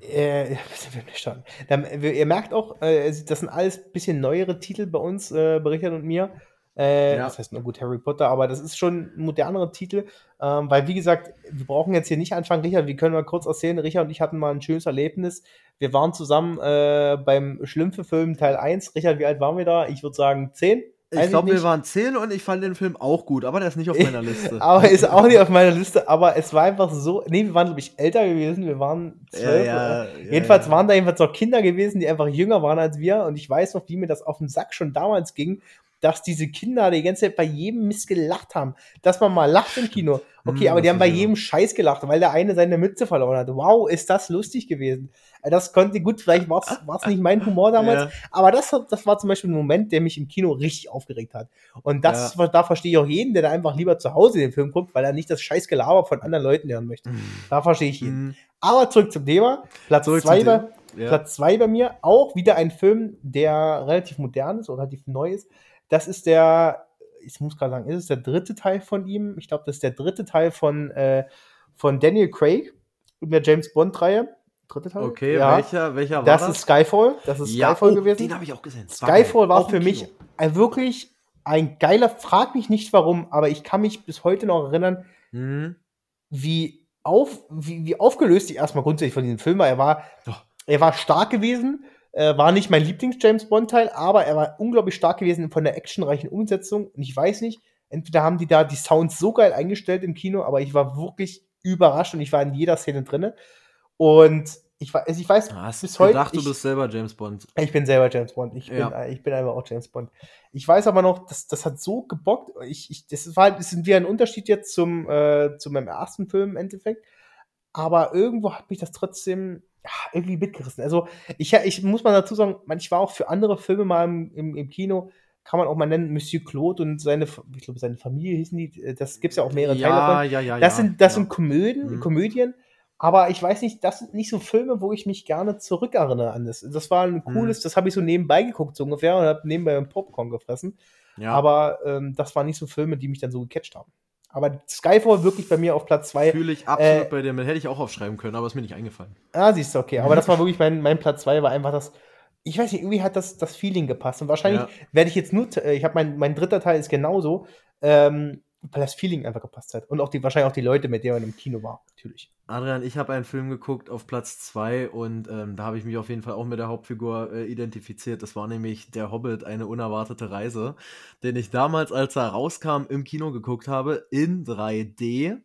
[SPEAKER 2] Äh, ja, wir- ihr merkt auch, äh, das sind alles ein bisschen neuere Titel bei uns, äh, Richard und mir. Äh,
[SPEAKER 1] Ja.
[SPEAKER 2] Das heißt, na gut, Harry Potter, aber das ist schon ein modernerer Titel, ähm, weil, wie gesagt, wir brauchen jetzt hier nicht anfangen, Richard, wir können mal kurz erzählen, Richard und ich hatten mal ein schönes Erlebnis. Wir waren zusammen äh, beim Schlümpfe-Film Teil 1. Richard, wie alt waren wir da? Ich würde sagen 10. Weiß
[SPEAKER 1] Ich glaube, wir waren 10 und ich fand den Film auch gut, aber der ist nicht auf meiner Liste.
[SPEAKER 2] aber ist auch nicht auf meiner Liste, aber es war einfach so, nee, wir waren, glaube ich, älter gewesen, wir waren 12
[SPEAKER 1] ja, ja,
[SPEAKER 2] Jedenfalls
[SPEAKER 1] ja.
[SPEAKER 2] waren da jedenfalls auch Kinder gewesen, die einfach jünger waren als wir. Und ich weiß noch, wie mir das auf den Sack schon damals ging, dass diese Kinder die ganze Zeit bei jedem Mist gelacht haben. Dass man mal lacht im Kino. Okay,
[SPEAKER 1] Hm,
[SPEAKER 2] aber die haben bei
[SPEAKER 1] ja-
[SPEAKER 2] jedem Scheiß gelacht, weil der eine seine Mütze verloren hat. Wow, ist das lustig gewesen. Äh, Das konnte, gut, vielleicht war es nicht mein Humor damals,
[SPEAKER 1] Ja.
[SPEAKER 2] aber das, das war zum Beispiel ein Moment, der mich im Kino richtig aufgeregt hat. Und das, da verstehe ich auch jeden, der da einfach lieber zu Hause den Film guckt, weil er nicht das scheiß Gelaber von anderen Leuten hören möchte. Da verstehe ich jeden.
[SPEAKER 1] Mhm.
[SPEAKER 2] Aber zurück zum Thema. Platz
[SPEAKER 1] Zurück
[SPEAKER 2] zwei bei.
[SPEAKER 1] Ja.
[SPEAKER 2] Platz zwei bei mir. Auch wieder ein Film, der relativ modern ist oder relativ neu ist. Das ist der, ich muss gerade sagen, ist es der dritte Teil von ihm? Ich glaube, das ist der dritte Teil von, äh, von Daniel Craig in der James Bond-Reihe. Dritte Teil?
[SPEAKER 1] Okay,
[SPEAKER 2] Ja.
[SPEAKER 1] welcher, welcher war
[SPEAKER 2] Das
[SPEAKER 1] das?
[SPEAKER 2] ist Skyfall. Das ist
[SPEAKER 1] ja,
[SPEAKER 2] Skyfall
[SPEAKER 1] oh,
[SPEAKER 2] gewesen.
[SPEAKER 1] den habe ich auch gesehen.
[SPEAKER 2] Skyfall war
[SPEAKER 1] Auch
[SPEAKER 2] für mich ein wirklich ein geiler, frag mich nicht warum, aber ich kann mich bis heute noch erinnern,
[SPEAKER 1] Mhm.
[SPEAKER 2] wie, auf, wie, wie aufgelöst ich erstmal grundsätzlich von diesem Film war. Er war,
[SPEAKER 1] Oh.
[SPEAKER 2] er war stark gewesen, äh, war nicht mein Lieblings-James Bond-Teil, aber er war unglaublich stark gewesen von der actionreichen Umsetzung. Und ich weiß nicht, entweder haben die da die Sounds so geil eingestellt im Kino, aber ich war wirklich überrascht und ich war in jeder Szene drin. Und ich, also ich weiß
[SPEAKER 1] Hast
[SPEAKER 2] bis heute.
[SPEAKER 1] gedacht,
[SPEAKER 2] ich,
[SPEAKER 1] du bist selber James Bond.
[SPEAKER 2] ich bin selber James Bond. Ich bin,
[SPEAKER 1] Ja.
[SPEAKER 2] äh, ich bin einfach auch James Bond. Ich weiß aber noch, das, das hat so gebockt. Ich, ich, das war das ist wieder ein Unterschied jetzt zum, äh, zu meinem ersten Film im Endeffekt. Aber irgendwo hat mich das trotzdem irgendwie mitgerissen. Also ich, ich muss mal dazu sagen, ich war auch für andere Filme mal im, im, im Kino, kann man auch mal nennen, Monsieur Claude und seine, ich glaube, seine Familie hießen die. Das gibt es ja auch mehrere Teile davon.
[SPEAKER 1] ja, ja, ja,
[SPEAKER 2] Das
[SPEAKER 1] ja.
[SPEAKER 2] sind, das
[SPEAKER 1] ja.
[SPEAKER 2] sind Komödien,
[SPEAKER 1] Mhm.
[SPEAKER 2] Komödien, aber ich weiß nicht, das sind nicht so Filme, wo ich mich gerne zurückerinnere an das. Das war
[SPEAKER 1] Mhm.
[SPEAKER 2] ein cooles, das habe ich so nebenbei geguckt, so ungefähr, und habe nebenbei ein Popcorn gefressen.
[SPEAKER 1] ja.
[SPEAKER 2] Aber ähm, das waren nicht so Filme, die mich dann so gecatcht haben. Aber Skyfall wirklich bei mir auf Platz 2.
[SPEAKER 1] Fühle ich absolut
[SPEAKER 2] äh,
[SPEAKER 1] bei dir. mit. Hätte ich auch aufschreiben können, aber ist mir nicht eingefallen.
[SPEAKER 2] Ah, siehst du, okay. Aber das war wirklich mein, mein Platz 2, war einfach das. Ich weiß nicht, irgendwie hat das, das Feeling gepasst. Und wahrscheinlich
[SPEAKER 1] Ja.
[SPEAKER 2] werde ich jetzt nur, äh, ich habe mein, mein dritter Teil ist genauso, ähm, weil das Feeling einfach gepasst hat. Und auch die, wahrscheinlich auch die Leute, mit denen man im Kino war, natürlich.
[SPEAKER 1] Adrian, ich habe einen Film geguckt auf Platz 2 und ähm, da habe ich mich auf jeden Fall auch mit der Hauptfigur äh, identifiziert. Das war nämlich Der Hobbit, eine unerwartete Reise, den ich damals, als er rauskam, im Kino geguckt habe, in 3D.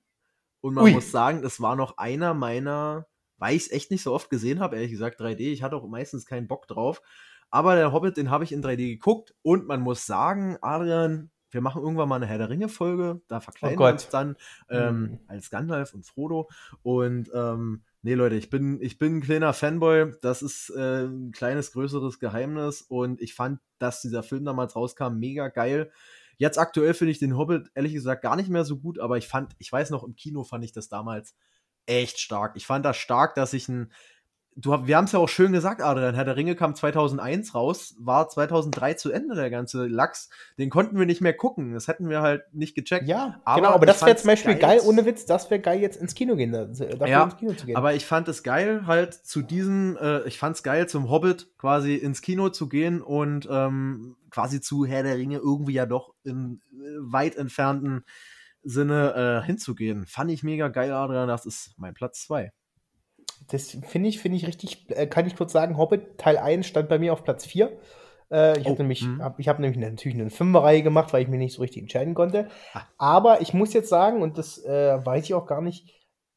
[SPEAKER 1] Und man
[SPEAKER 2] Ui.
[SPEAKER 1] muss sagen, das war noch einer meiner, weil ich es echt nicht so oft gesehen habe, ehrlich gesagt, 3D. Ich hatte auch meistens keinen Bock drauf. Aber der Hobbit, den habe ich in 3D geguckt und man muss sagen, Adrian, wir machen irgendwann mal eine Herr der Ringe-Folge, da verkleiden wir
[SPEAKER 2] Gott.
[SPEAKER 1] uns dann ähm,
[SPEAKER 2] Mhm.
[SPEAKER 1] als Gandalf und Frodo. Und ähm, nee, Leute, ich bin, ich bin ein kleiner Fanboy. Das ist äh, ein kleines, größeres Geheimnis. Und ich fand, dass dieser Film damals rauskam, mega geil. Jetzt aktuell finde ich den Hobbit ehrlich gesagt gar nicht mehr so gut, aber ich fand, ich weiß noch, im Kino fand ich das damals echt stark. Ich fand das stark, dass ich ein. Du, wir haben es ja auch schön gesagt, Adrian. Herr der Ringe kam 2001 raus, war 2003 zu Ende, der ganze Lachs. Den konnten wir nicht mehr gucken. Das hätten wir halt nicht gecheckt.
[SPEAKER 2] Ja,
[SPEAKER 1] Aber
[SPEAKER 2] genau, aber das wäre zum Beispiel
[SPEAKER 1] geil.
[SPEAKER 2] geil, ohne Witz, das wäre geil, jetzt ins Kino gehen, da- dafür
[SPEAKER 1] Ja,
[SPEAKER 2] ins Kino zu gehen.
[SPEAKER 1] Aber ich fand es geil, halt zu diesem, äh, ich fand es geil, zum Hobbit quasi ins Kino zu gehen und ähm, quasi zu Herr der Ringe irgendwie ja doch im äh, weit entfernten Sinne äh, hinzugehen. Fand ich mega geil, Adrian. Das ist mein Platz 2.
[SPEAKER 2] das finde ich, finde ich richtig, äh, kann ich kurz sagen, Hobbit Teil 1 stand bei mir auf Platz 4. Äh, ich
[SPEAKER 1] Oh,
[SPEAKER 2] habe nämlich,
[SPEAKER 1] mhm.
[SPEAKER 2] hab, ich habe nämlich natürlich eine Fünferreihe gemacht, weil ich mich nicht so richtig entscheiden konnte.
[SPEAKER 1] Ah.
[SPEAKER 2] Aber ich muss jetzt sagen, und das äh, weiß ich auch gar nicht,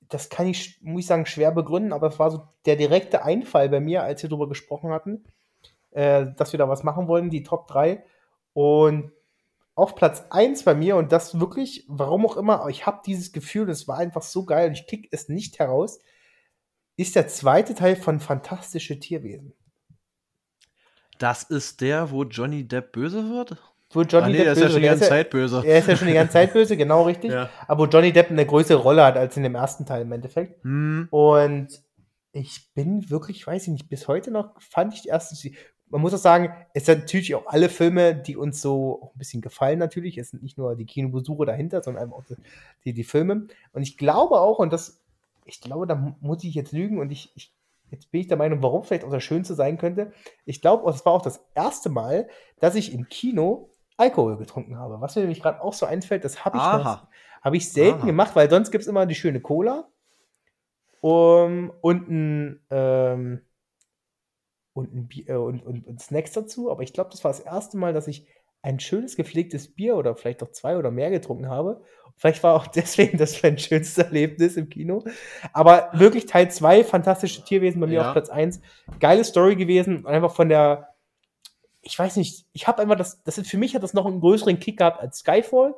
[SPEAKER 2] das kann ich, muss ich sagen, schwer begründen, aber es war so der direkte Einfall bei mir, als wir darüber gesprochen hatten, äh, dass wir da was machen wollen, die Top 3. Und auf Platz 1 bei mir, und das wirklich, warum auch immer, ich habe dieses Gefühl, es war einfach so geil und ich krieg es nicht heraus, ist der zweite Teil von Fantastische Tierwesen.
[SPEAKER 1] Das ist der, wo Johnny Depp böse wird?
[SPEAKER 2] Wo Johnny
[SPEAKER 1] ah, nee,
[SPEAKER 2] Depp
[SPEAKER 1] der ist ja
[SPEAKER 2] böse
[SPEAKER 1] schon die ganze Zeit böse.
[SPEAKER 2] ja- Er ist ja schon die ganze Zeit böse, genau richtig.
[SPEAKER 1] Ja.
[SPEAKER 2] Aber wo Johnny Depp eine größere Rolle hat als in dem ersten Teil im Endeffekt.
[SPEAKER 1] Hm,
[SPEAKER 2] Und ich bin wirklich, weiß ich nicht, bis heute noch fand ich die ersten. Man muss auch sagen, es sind natürlich auch alle Filme, die uns so ein bisschen gefallen, natürlich. Es sind nicht nur die Kinobesuche dahinter, sondern einfach auch die, die Filme. Und ich glaube auch, und das, ich glaube, da mu- muss ich jetzt lügen und ich, ich jetzt bin ich der Meinung, warum vielleicht auch das Schönste sein könnte. Ich glaube, es war auch das erste Mal, dass ich im Kino Alkohol getrunken habe. Was mir nämlich gerade auch so einfällt, das habe ich, noch- habe ich selten
[SPEAKER 1] Aha.
[SPEAKER 2] gemacht, weil sonst gibt es immer die schöne Cola um, und ein ähm, und, ein Bier, äh, und, und, und Snacks dazu. Aber ich glaube, das war das erste Mal, dass ich ein schönes gepflegtes Bier oder vielleicht auch zwei oder mehr getrunken habe. Vielleicht war auch deswegen das mein schönstes Erlebnis im Kino. Aber wirklich Teil 2, fantastische Tierwesen bei mir
[SPEAKER 1] Ja.
[SPEAKER 2] auf Platz 1. Geile Story gewesen. Und einfach von der, ich weiß nicht, ich habe einfach das, das ist, für mich hat das noch einen größeren Kick gehabt als Skyfall.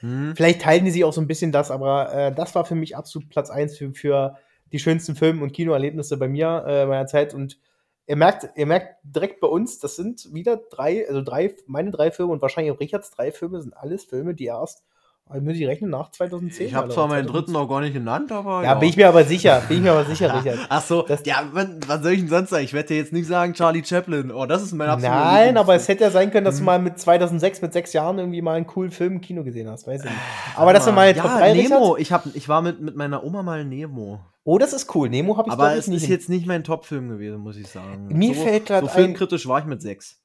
[SPEAKER 1] Hm.
[SPEAKER 2] Vielleicht teilen die sich auch so ein bisschen das, aber äh, das war für mich absolut Platz 1 für, für die schönsten Film- und Kinoerlebnisse bei mir äh, meiner Zeit. Und ihr merkt, ihr merkt direkt bei uns, das sind wieder drei, also drei, meine drei Filme und wahrscheinlich auch Richards drei Filme sind alles Filme, die erst Also muss ich rechnen, nach 2010?
[SPEAKER 1] Ich habe zwar meinen
[SPEAKER 2] 2000?
[SPEAKER 1] dritten noch gar nicht genannt, aber.
[SPEAKER 2] Ja, bin ich mir aber sicher. Bin ich mir aber sicher, Richard.
[SPEAKER 1] Ach so,
[SPEAKER 2] Das-
[SPEAKER 1] ja, was soll ich denn sonst sagen? Ich werde dir jetzt nicht sagen Charlie Chaplin. Oh, das ist mein absoluter
[SPEAKER 2] Nein, aber es hätte ja sein können, dass du
[SPEAKER 1] Mhm.
[SPEAKER 2] mal mit 2006, mit sechs Jahren irgendwie mal einen coolen Film im Kino gesehen hast. Weiß ich nicht. Aber das sind meine
[SPEAKER 1] ja,
[SPEAKER 2] Top 3,
[SPEAKER 1] Nemo.
[SPEAKER 2] Richard.
[SPEAKER 1] Ich, hab, ich war mit, mit meiner Oma mal Nemo.
[SPEAKER 2] Oh, das ist cool. Nemo habe ich,
[SPEAKER 1] Aber es ist
[SPEAKER 2] nicht.
[SPEAKER 1] jetzt nicht mein Top-Film gewesen, muss ich sagen.
[SPEAKER 2] Mir
[SPEAKER 1] so,
[SPEAKER 2] fällt grad
[SPEAKER 1] So
[SPEAKER 2] ein-
[SPEAKER 1] filmkritisch war ich mit sechs.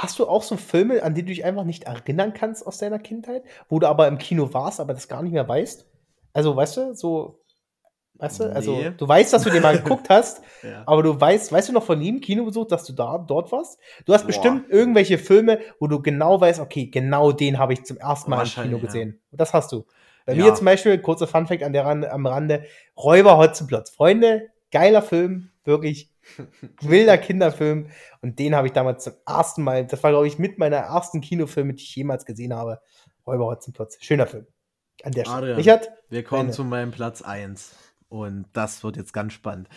[SPEAKER 2] Hast du auch so Filme, an die du dich einfach nicht erinnern kannst aus deiner Kindheit, wo du aber im Kino warst, aber das gar nicht mehr weißt? Also, weißt du, so, weißt du, also,
[SPEAKER 1] Nee.
[SPEAKER 2] du weißt, dass du den mal geguckt hast,
[SPEAKER 1] Ja.
[SPEAKER 2] aber du weißt, weißt du noch von ihm Kinobesuch, dass du da dort warst? Du hast
[SPEAKER 1] Boah.
[SPEAKER 2] bestimmt irgendwelche Filme, wo du genau weißt, okay, genau den habe ich zum ersten Mal im Kino
[SPEAKER 1] ja.
[SPEAKER 2] gesehen. Und das hast du. Bei
[SPEAKER 1] Ja.
[SPEAKER 2] mir zum Beispiel, kurzer Funfact an der am Rande, Räuber Hotzenplotz. Freunde, geiler Film, wirklich wilder Kinderfilm. Und den habe ich damals zum ersten Mal, das war, glaube ich, mit meiner ersten Kinofilme, die ich jemals gesehen habe. Räuber Hotzenplotz. Schöner Film. An der Stelle.
[SPEAKER 1] Adrian.
[SPEAKER 2] Richard?
[SPEAKER 1] Wir kommen
[SPEAKER 2] Meine.
[SPEAKER 1] zu meinem Platz 1. Und das wird jetzt ganz spannend.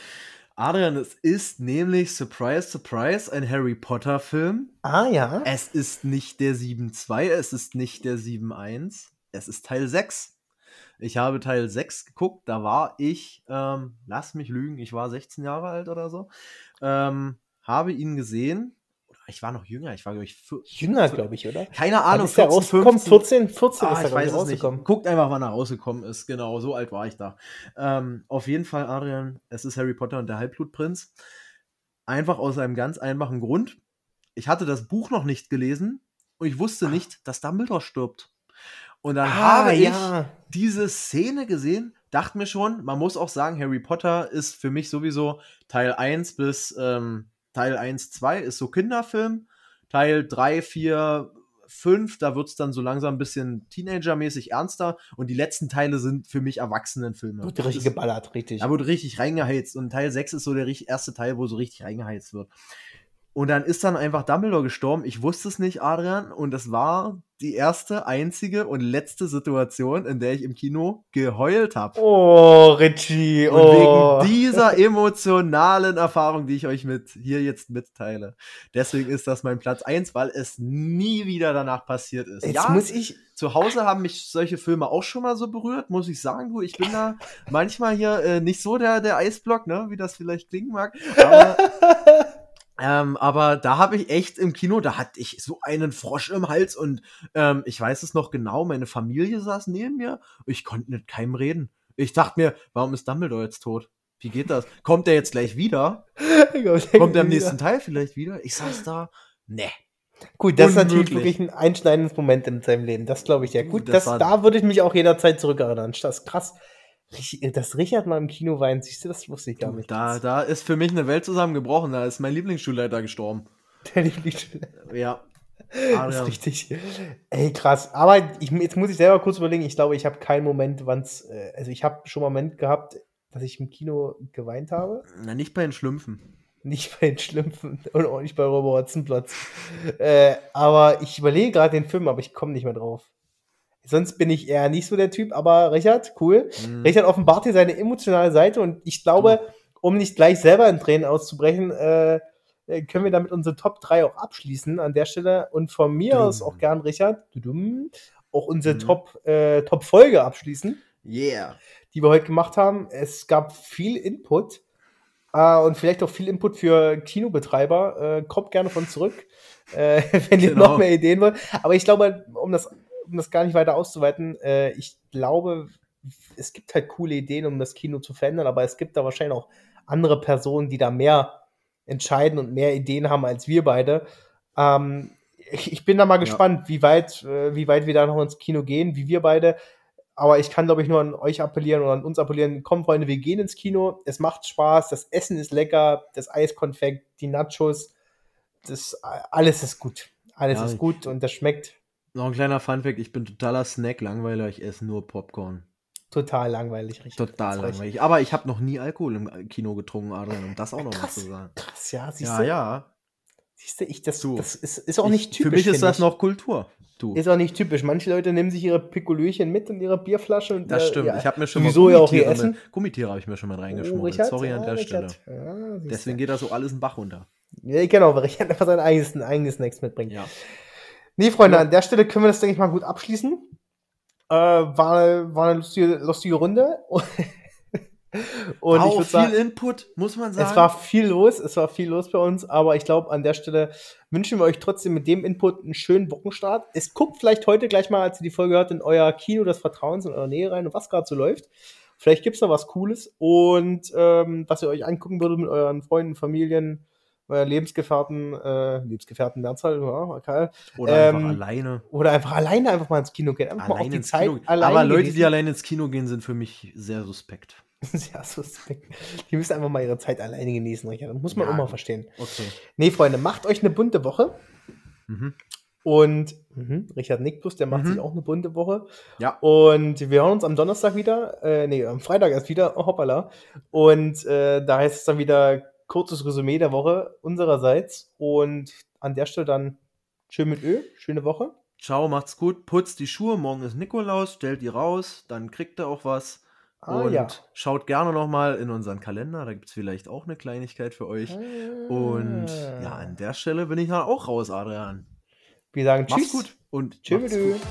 [SPEAKER 1] Adrian, es ist nämlich, surprise, surprise, ein Harry Potter-Film.
[SPEAKER 2] Ah, ja.
[SPEAKER 1] Es ist nicht der 7.2, es ist nicht der 7.1, es ist Teil 6. Ich habe Teil 6 geguckt, da war ich, ähm, lass mich lügen, ich war 16 Jahre alt oder so. Ähm, habe ihn gesehen, oder ich war noch jünger, ich war, glaube ich,
[SPEAKER 2] Jünger, glaube ich, oder?
[SPEAKER 1] keine Ahnung,
[SPEAKER 2] ist der
[SPEAKER 1] 14,
[SPEAKER 2] rausgekommen?
[SPEAKER 1] 15.
[SPEAKER 2] 14, 14
[SPEAKER 1] Ah,
[SPEAKER 2] ist er,
[SPEAKER 1] ich weiß es nicht. Guckt einfach, wann er rausgekommen ist. Genau, so alt war ich da. Ähm, auf jeden Fall, Adrian, es ist Harry Potter und der Halbblutprinz. Einfach aus einem ganz einfachen Grund. Ich hatte das Buch noch nicht gelesen und ich wusste nicht, dass Dumbledore stirbt. Und dann habe ich
[SPEAKER 2] Ah, ja.
[SPEAKER 1] diese Szene gesehen, dachte mir schon, man muss auch sagen, Harry Potter ist für mich sowieso Teil 1 bis ähm, Teil 1, 2 ist so Kinderfilm. Teil 3, 4, 5, da wird es dann so langsam ein bisschen Teenager-mäßig ernster. Und die letzten Teile sind für mich Erwachsenenfilme.
[SPEAKER 2] Wird richtig geballert, richtig.
[SPEAKER 1] da wurde richtig reingeheizt. Und Teil 6 ist so der erste Teil, wo so richtig reingeheizt wird. Und dann ist dann einfach Dumbledore gestorben. Ich wusste es nicht, Adrian. Und es war die erste, einzige und letzte Situation, in der ich im Kino geheult habe.
[SPEAKER 2] Oh, Richie,
[SPEAKER 1] Und
[SPEAKER 2] oh.
[SPEAKER 1] wegen dieser emotionalen Erfahrung, die ich euch mit hier jetzt mitteile. Deswegen ist das mein Platz 1, weil es nie wieder danach passiert ist.
[SPEAKER 2] Jetzt
[SPEAKER 1] ja,
[SPEAKER 2] muss ich.
[SPEAKER 1] zu Hause haben mich solche Filme auch schon mal so berührt, muss ich sagen. Du, ich bin da manchmal hier äh, nicht so der, der Eisblock, ne, wie das vielleicht klingen mag. Aber, ähm, aber da habe ich echt im Kino, da hatte ich so einen Frosch im Hals und ähm, ich weiß es noch genau, meine Familie saß neben mir. Ich konnte mit keinem reden. Ich dachte mir, warum ist Dumbledore jetzt tot? Wie geht das? Kommt er jetzt gleich wieder? Kommt er im nächsten Teil vielleicht wieder? Ich saß da. Nee.
[SPEAKER 2] Gut, das ist natürlich
[SPEAKER 1] Unmöglich.
[SPEAKER 2] wirklich ein einschneidendes Moment in seinem Leben. Das glaube ich ja.
[SPEAKER 1] Du,
[SPEAKER 2] Gut,
[SPEAKER 1] das
[SPEAKER 2] das, da würde ich mich auch jederzeit zurückerinnern. Das ist krass. Dass Richard mal im Kino weint, siehst du, das wusste ich gar nicht.
[SPEAKER 1] Da, da ist für mich eine Welt zusammengebrochen. Da ist mein Lieblingsschulleiter gestorben.
[SPEAKER 2] Der Lieblingsstelle.
[SPEAKER 1] Ja.
[SPEAKER 2] Das ist
[SPEAKER 1] Adrian.
[SPEAKER 2] richtig. Ey, krass. Aber ich, jetzt muss ich selber kurz überlegen. Ich glaube, ich habe keinen Moment, wann's, äh, also ich habe schon einen Moment gehabt, dass ich im Kino geweint habe.
[SPEAKER 1] Na, nicht bei den Schlümpfen.
[SPEAKER 2] Nicht bei den Schlümpfen und auch nicht bei Robert Hotzenplotz. äh, aber ich überlege gerade den Film, aber ich komme nicht mehr drauf. Sonst bin ich eher nicht so der Typ, aber Richard, cool.
[SPEAKER 1] Mhm.
[SPEAKER 2] Richard offenbart hier seine emotionale Seite und ich glaube, um nicht gleich selber in Tränen auszubrechen, äh, äh, können wir damit unsere Top 3 auch abschließen an der Stelle und von mir
[SPEAKER 1] Dum.
[SPEAKER 2] aus auch gern, Richard, dudum, auch unsere
[SPEAKER 1] Mhm.
[SPEAKER 2] Top, äh, Top-Folge abschließen
[SPEAKER 1] Yeah.
[SPEAKER 2] die wir heute gemacht haben. Es gab viel Input äh, und vielleicht auch viel Input für Kinobetreiber. Äh, kommt gerne von zurück, äh, wenn ihr
[SPEAKER 1] Genau.
[SPEAKER 2] noch mehr Ideen wollt. Aber ich glaube, um das, um das gar nicht weiter auszuweiten, äh, ich glaube, es gibt halt coole Ideen, um das Kino zu verändern, aber es gibt da wahrscheinlich auch andere Personen, die da mehr entscheiden und mehr Ideen haben als wir beide. Ähm, ich, ich bin da mal gespannt, wie weit, äh, wie weit wir da noch ins Kino gehen, wie wir beide. Aber ich kann, glaube ich, nur an euch appellieren oder an uns appellieren. Komm, Freunde, wir gehen ins Kino. Es macht Spaß. Das Essen ist lecker. Das Eiskonfekt, die Nachos. Das, alles ist gut. Alles
[SPEAKER 1] Ja,
[SPEAKER 2] ist gut und das schmeckt
[SPEAKER 1] Noch ein kleiner Funfact: Ich bin totaler Snack-Langweiler. Ich esse nur Popcorn.
[SPEAKER 2] total langweilig. Richtig.
[SPEAKER 1] Total
[SPEAKER 2] recht.
[SPEAKER 1] langweilig. Aber ich habe noch nie Alkohol im Kino getrunken, Adrian, um das auch noch mal
[SPEAKER 2] Krass.
[SPEAKER 1] zu sagen.
[SPEAKER 2] Krass, ja. Siehst
[SPEAKER 1] Ja,
[SPEAKER 2] du,
[SPEAKER 1] ja.
[SPEAKER 2] Siehst du, ich, das,
[SPEAKER 1] Du,
[SPEAKER 2] das ist, ist auch
[SPEAKER 1] Ich-
[SPEAKER 2] nicht typisch.
[SPEAKER 1] Für mich ist das noch Kultur. Du.
[SPEAKER 2] Ist auch nicht typisch. Manche Leute nehmen sich ihre Pikolöchen mit und ihre Bierflasche. Und
[SPEAKER 1] Das
[SPEAKER 2] ihr-
[SPEAKER 1] stimmt.
[SPEAKER 2] ja,
[SPEAKER 1] ich habe mir schon mal
[SPEAKER 2] ja auch ihr
[SPEAKER 1] Gummitiere,
[SPEAKER 2] Essen.
[SPEAKER 1] Gummitiere habe ich mir schon mal
[SPEAKER 2] Oh,
[SPEAKER 1] reingeschmuggelt.
[SPEAKER 2] Richard,
[SPEAKER 1] Sorry an
[SPEAKER 2] ja,
[SPEAKER 1] der
[SPEAKER 2] Richard.
[SPEAKER 1] Stelle.
[SPEAKER 2] Ja,
[SPEAKER 1] Deswegen geht das so alles einen Bach runter.
[SPEAKER 2] Ja, genau, weil Richard einfach sein eigenes, eigenes Snacks mitbringt.
[SPEAKER 1] Ja.
[SPEAKER 2] Nee, Freunde,
[SPEAKER 1] Ja.
[SPEAKER 2] an der Stelle können wir das, denke ich mal, gut abschließen. Äh, war, war eine lustige, lustige Runde.
[SPEAKER 1] Und war ich auch viel sagen, Input, muss man sagen.
[SPEAKER 2] Es war viel los, es war viel los bei uns, aber ich glaube, an der Stelle wünschen wir euch trotzdem mit dem Input einen schönen Wochenstart. Es guckt vielleicht heute gleich mal, als ihr die Folge hört, in euer Kino des Vertrauens in eurer Nähe rein und was gerade so läuft. Vielleicht gibt es da was Cooles und ähm, was ihr euch angucken würdet mit euren Freunden, Familien, Lebensgefährten, äh, Lebensgefährten Mehrzahl, ja, okay.
[SPEAKER 1] Oder ähm, einfach alleine.
[SPEAKER 2] Oder einfach alleine einfach mal ins Kino gehen. Einfach alleine mal auf die Zeit
[SPEAKER 1] Kino. Aber Leute, die alleine ins Kino gehen, sind für mich sehr suspekt.
[SPEAKER 2] sehr suspekt. Die müssen einfach mal ihre Zeit alleine genießen, Richard. Das muss man ja, auch mal verstehen. Okay. Nee, Freunde, macht euch eine bunte Woche. Mhm. Und mh, Richard nickt bloß, der macht mhm. sich auch eine bunte Woche.
[SPEAKER 1] Ja.
[SPEAKER 2] Und wir hören uns am Donnerstag wieder, äh, nee, am Freitag erst wieder, oh, hoppala. Und äh, da heißt es dann wieder kurzes Resümee der Woche unsererseits. Und an der Stelle dann schön mit Öl, schöne Woche.
[SPEAKER 1] Ciao, macht's gut, putzt die Schuhe, morgen ist Nikolaus, stellt die raus, dann kriegt ihr auch was. Ah, und ja. schaut gerne nochmal in unseren Kalender, da gibt es vielleicht auch eine Kleinigkeit für euch. Ah. Und ja, an der Stelle bin ich dann auch raus, Adrian.
[SPEAKER 2] Wir sagen Tschüss.
[SPEAKER 1] Mach's gut
[SPEAKER 2] und Tschüss. Tschüss.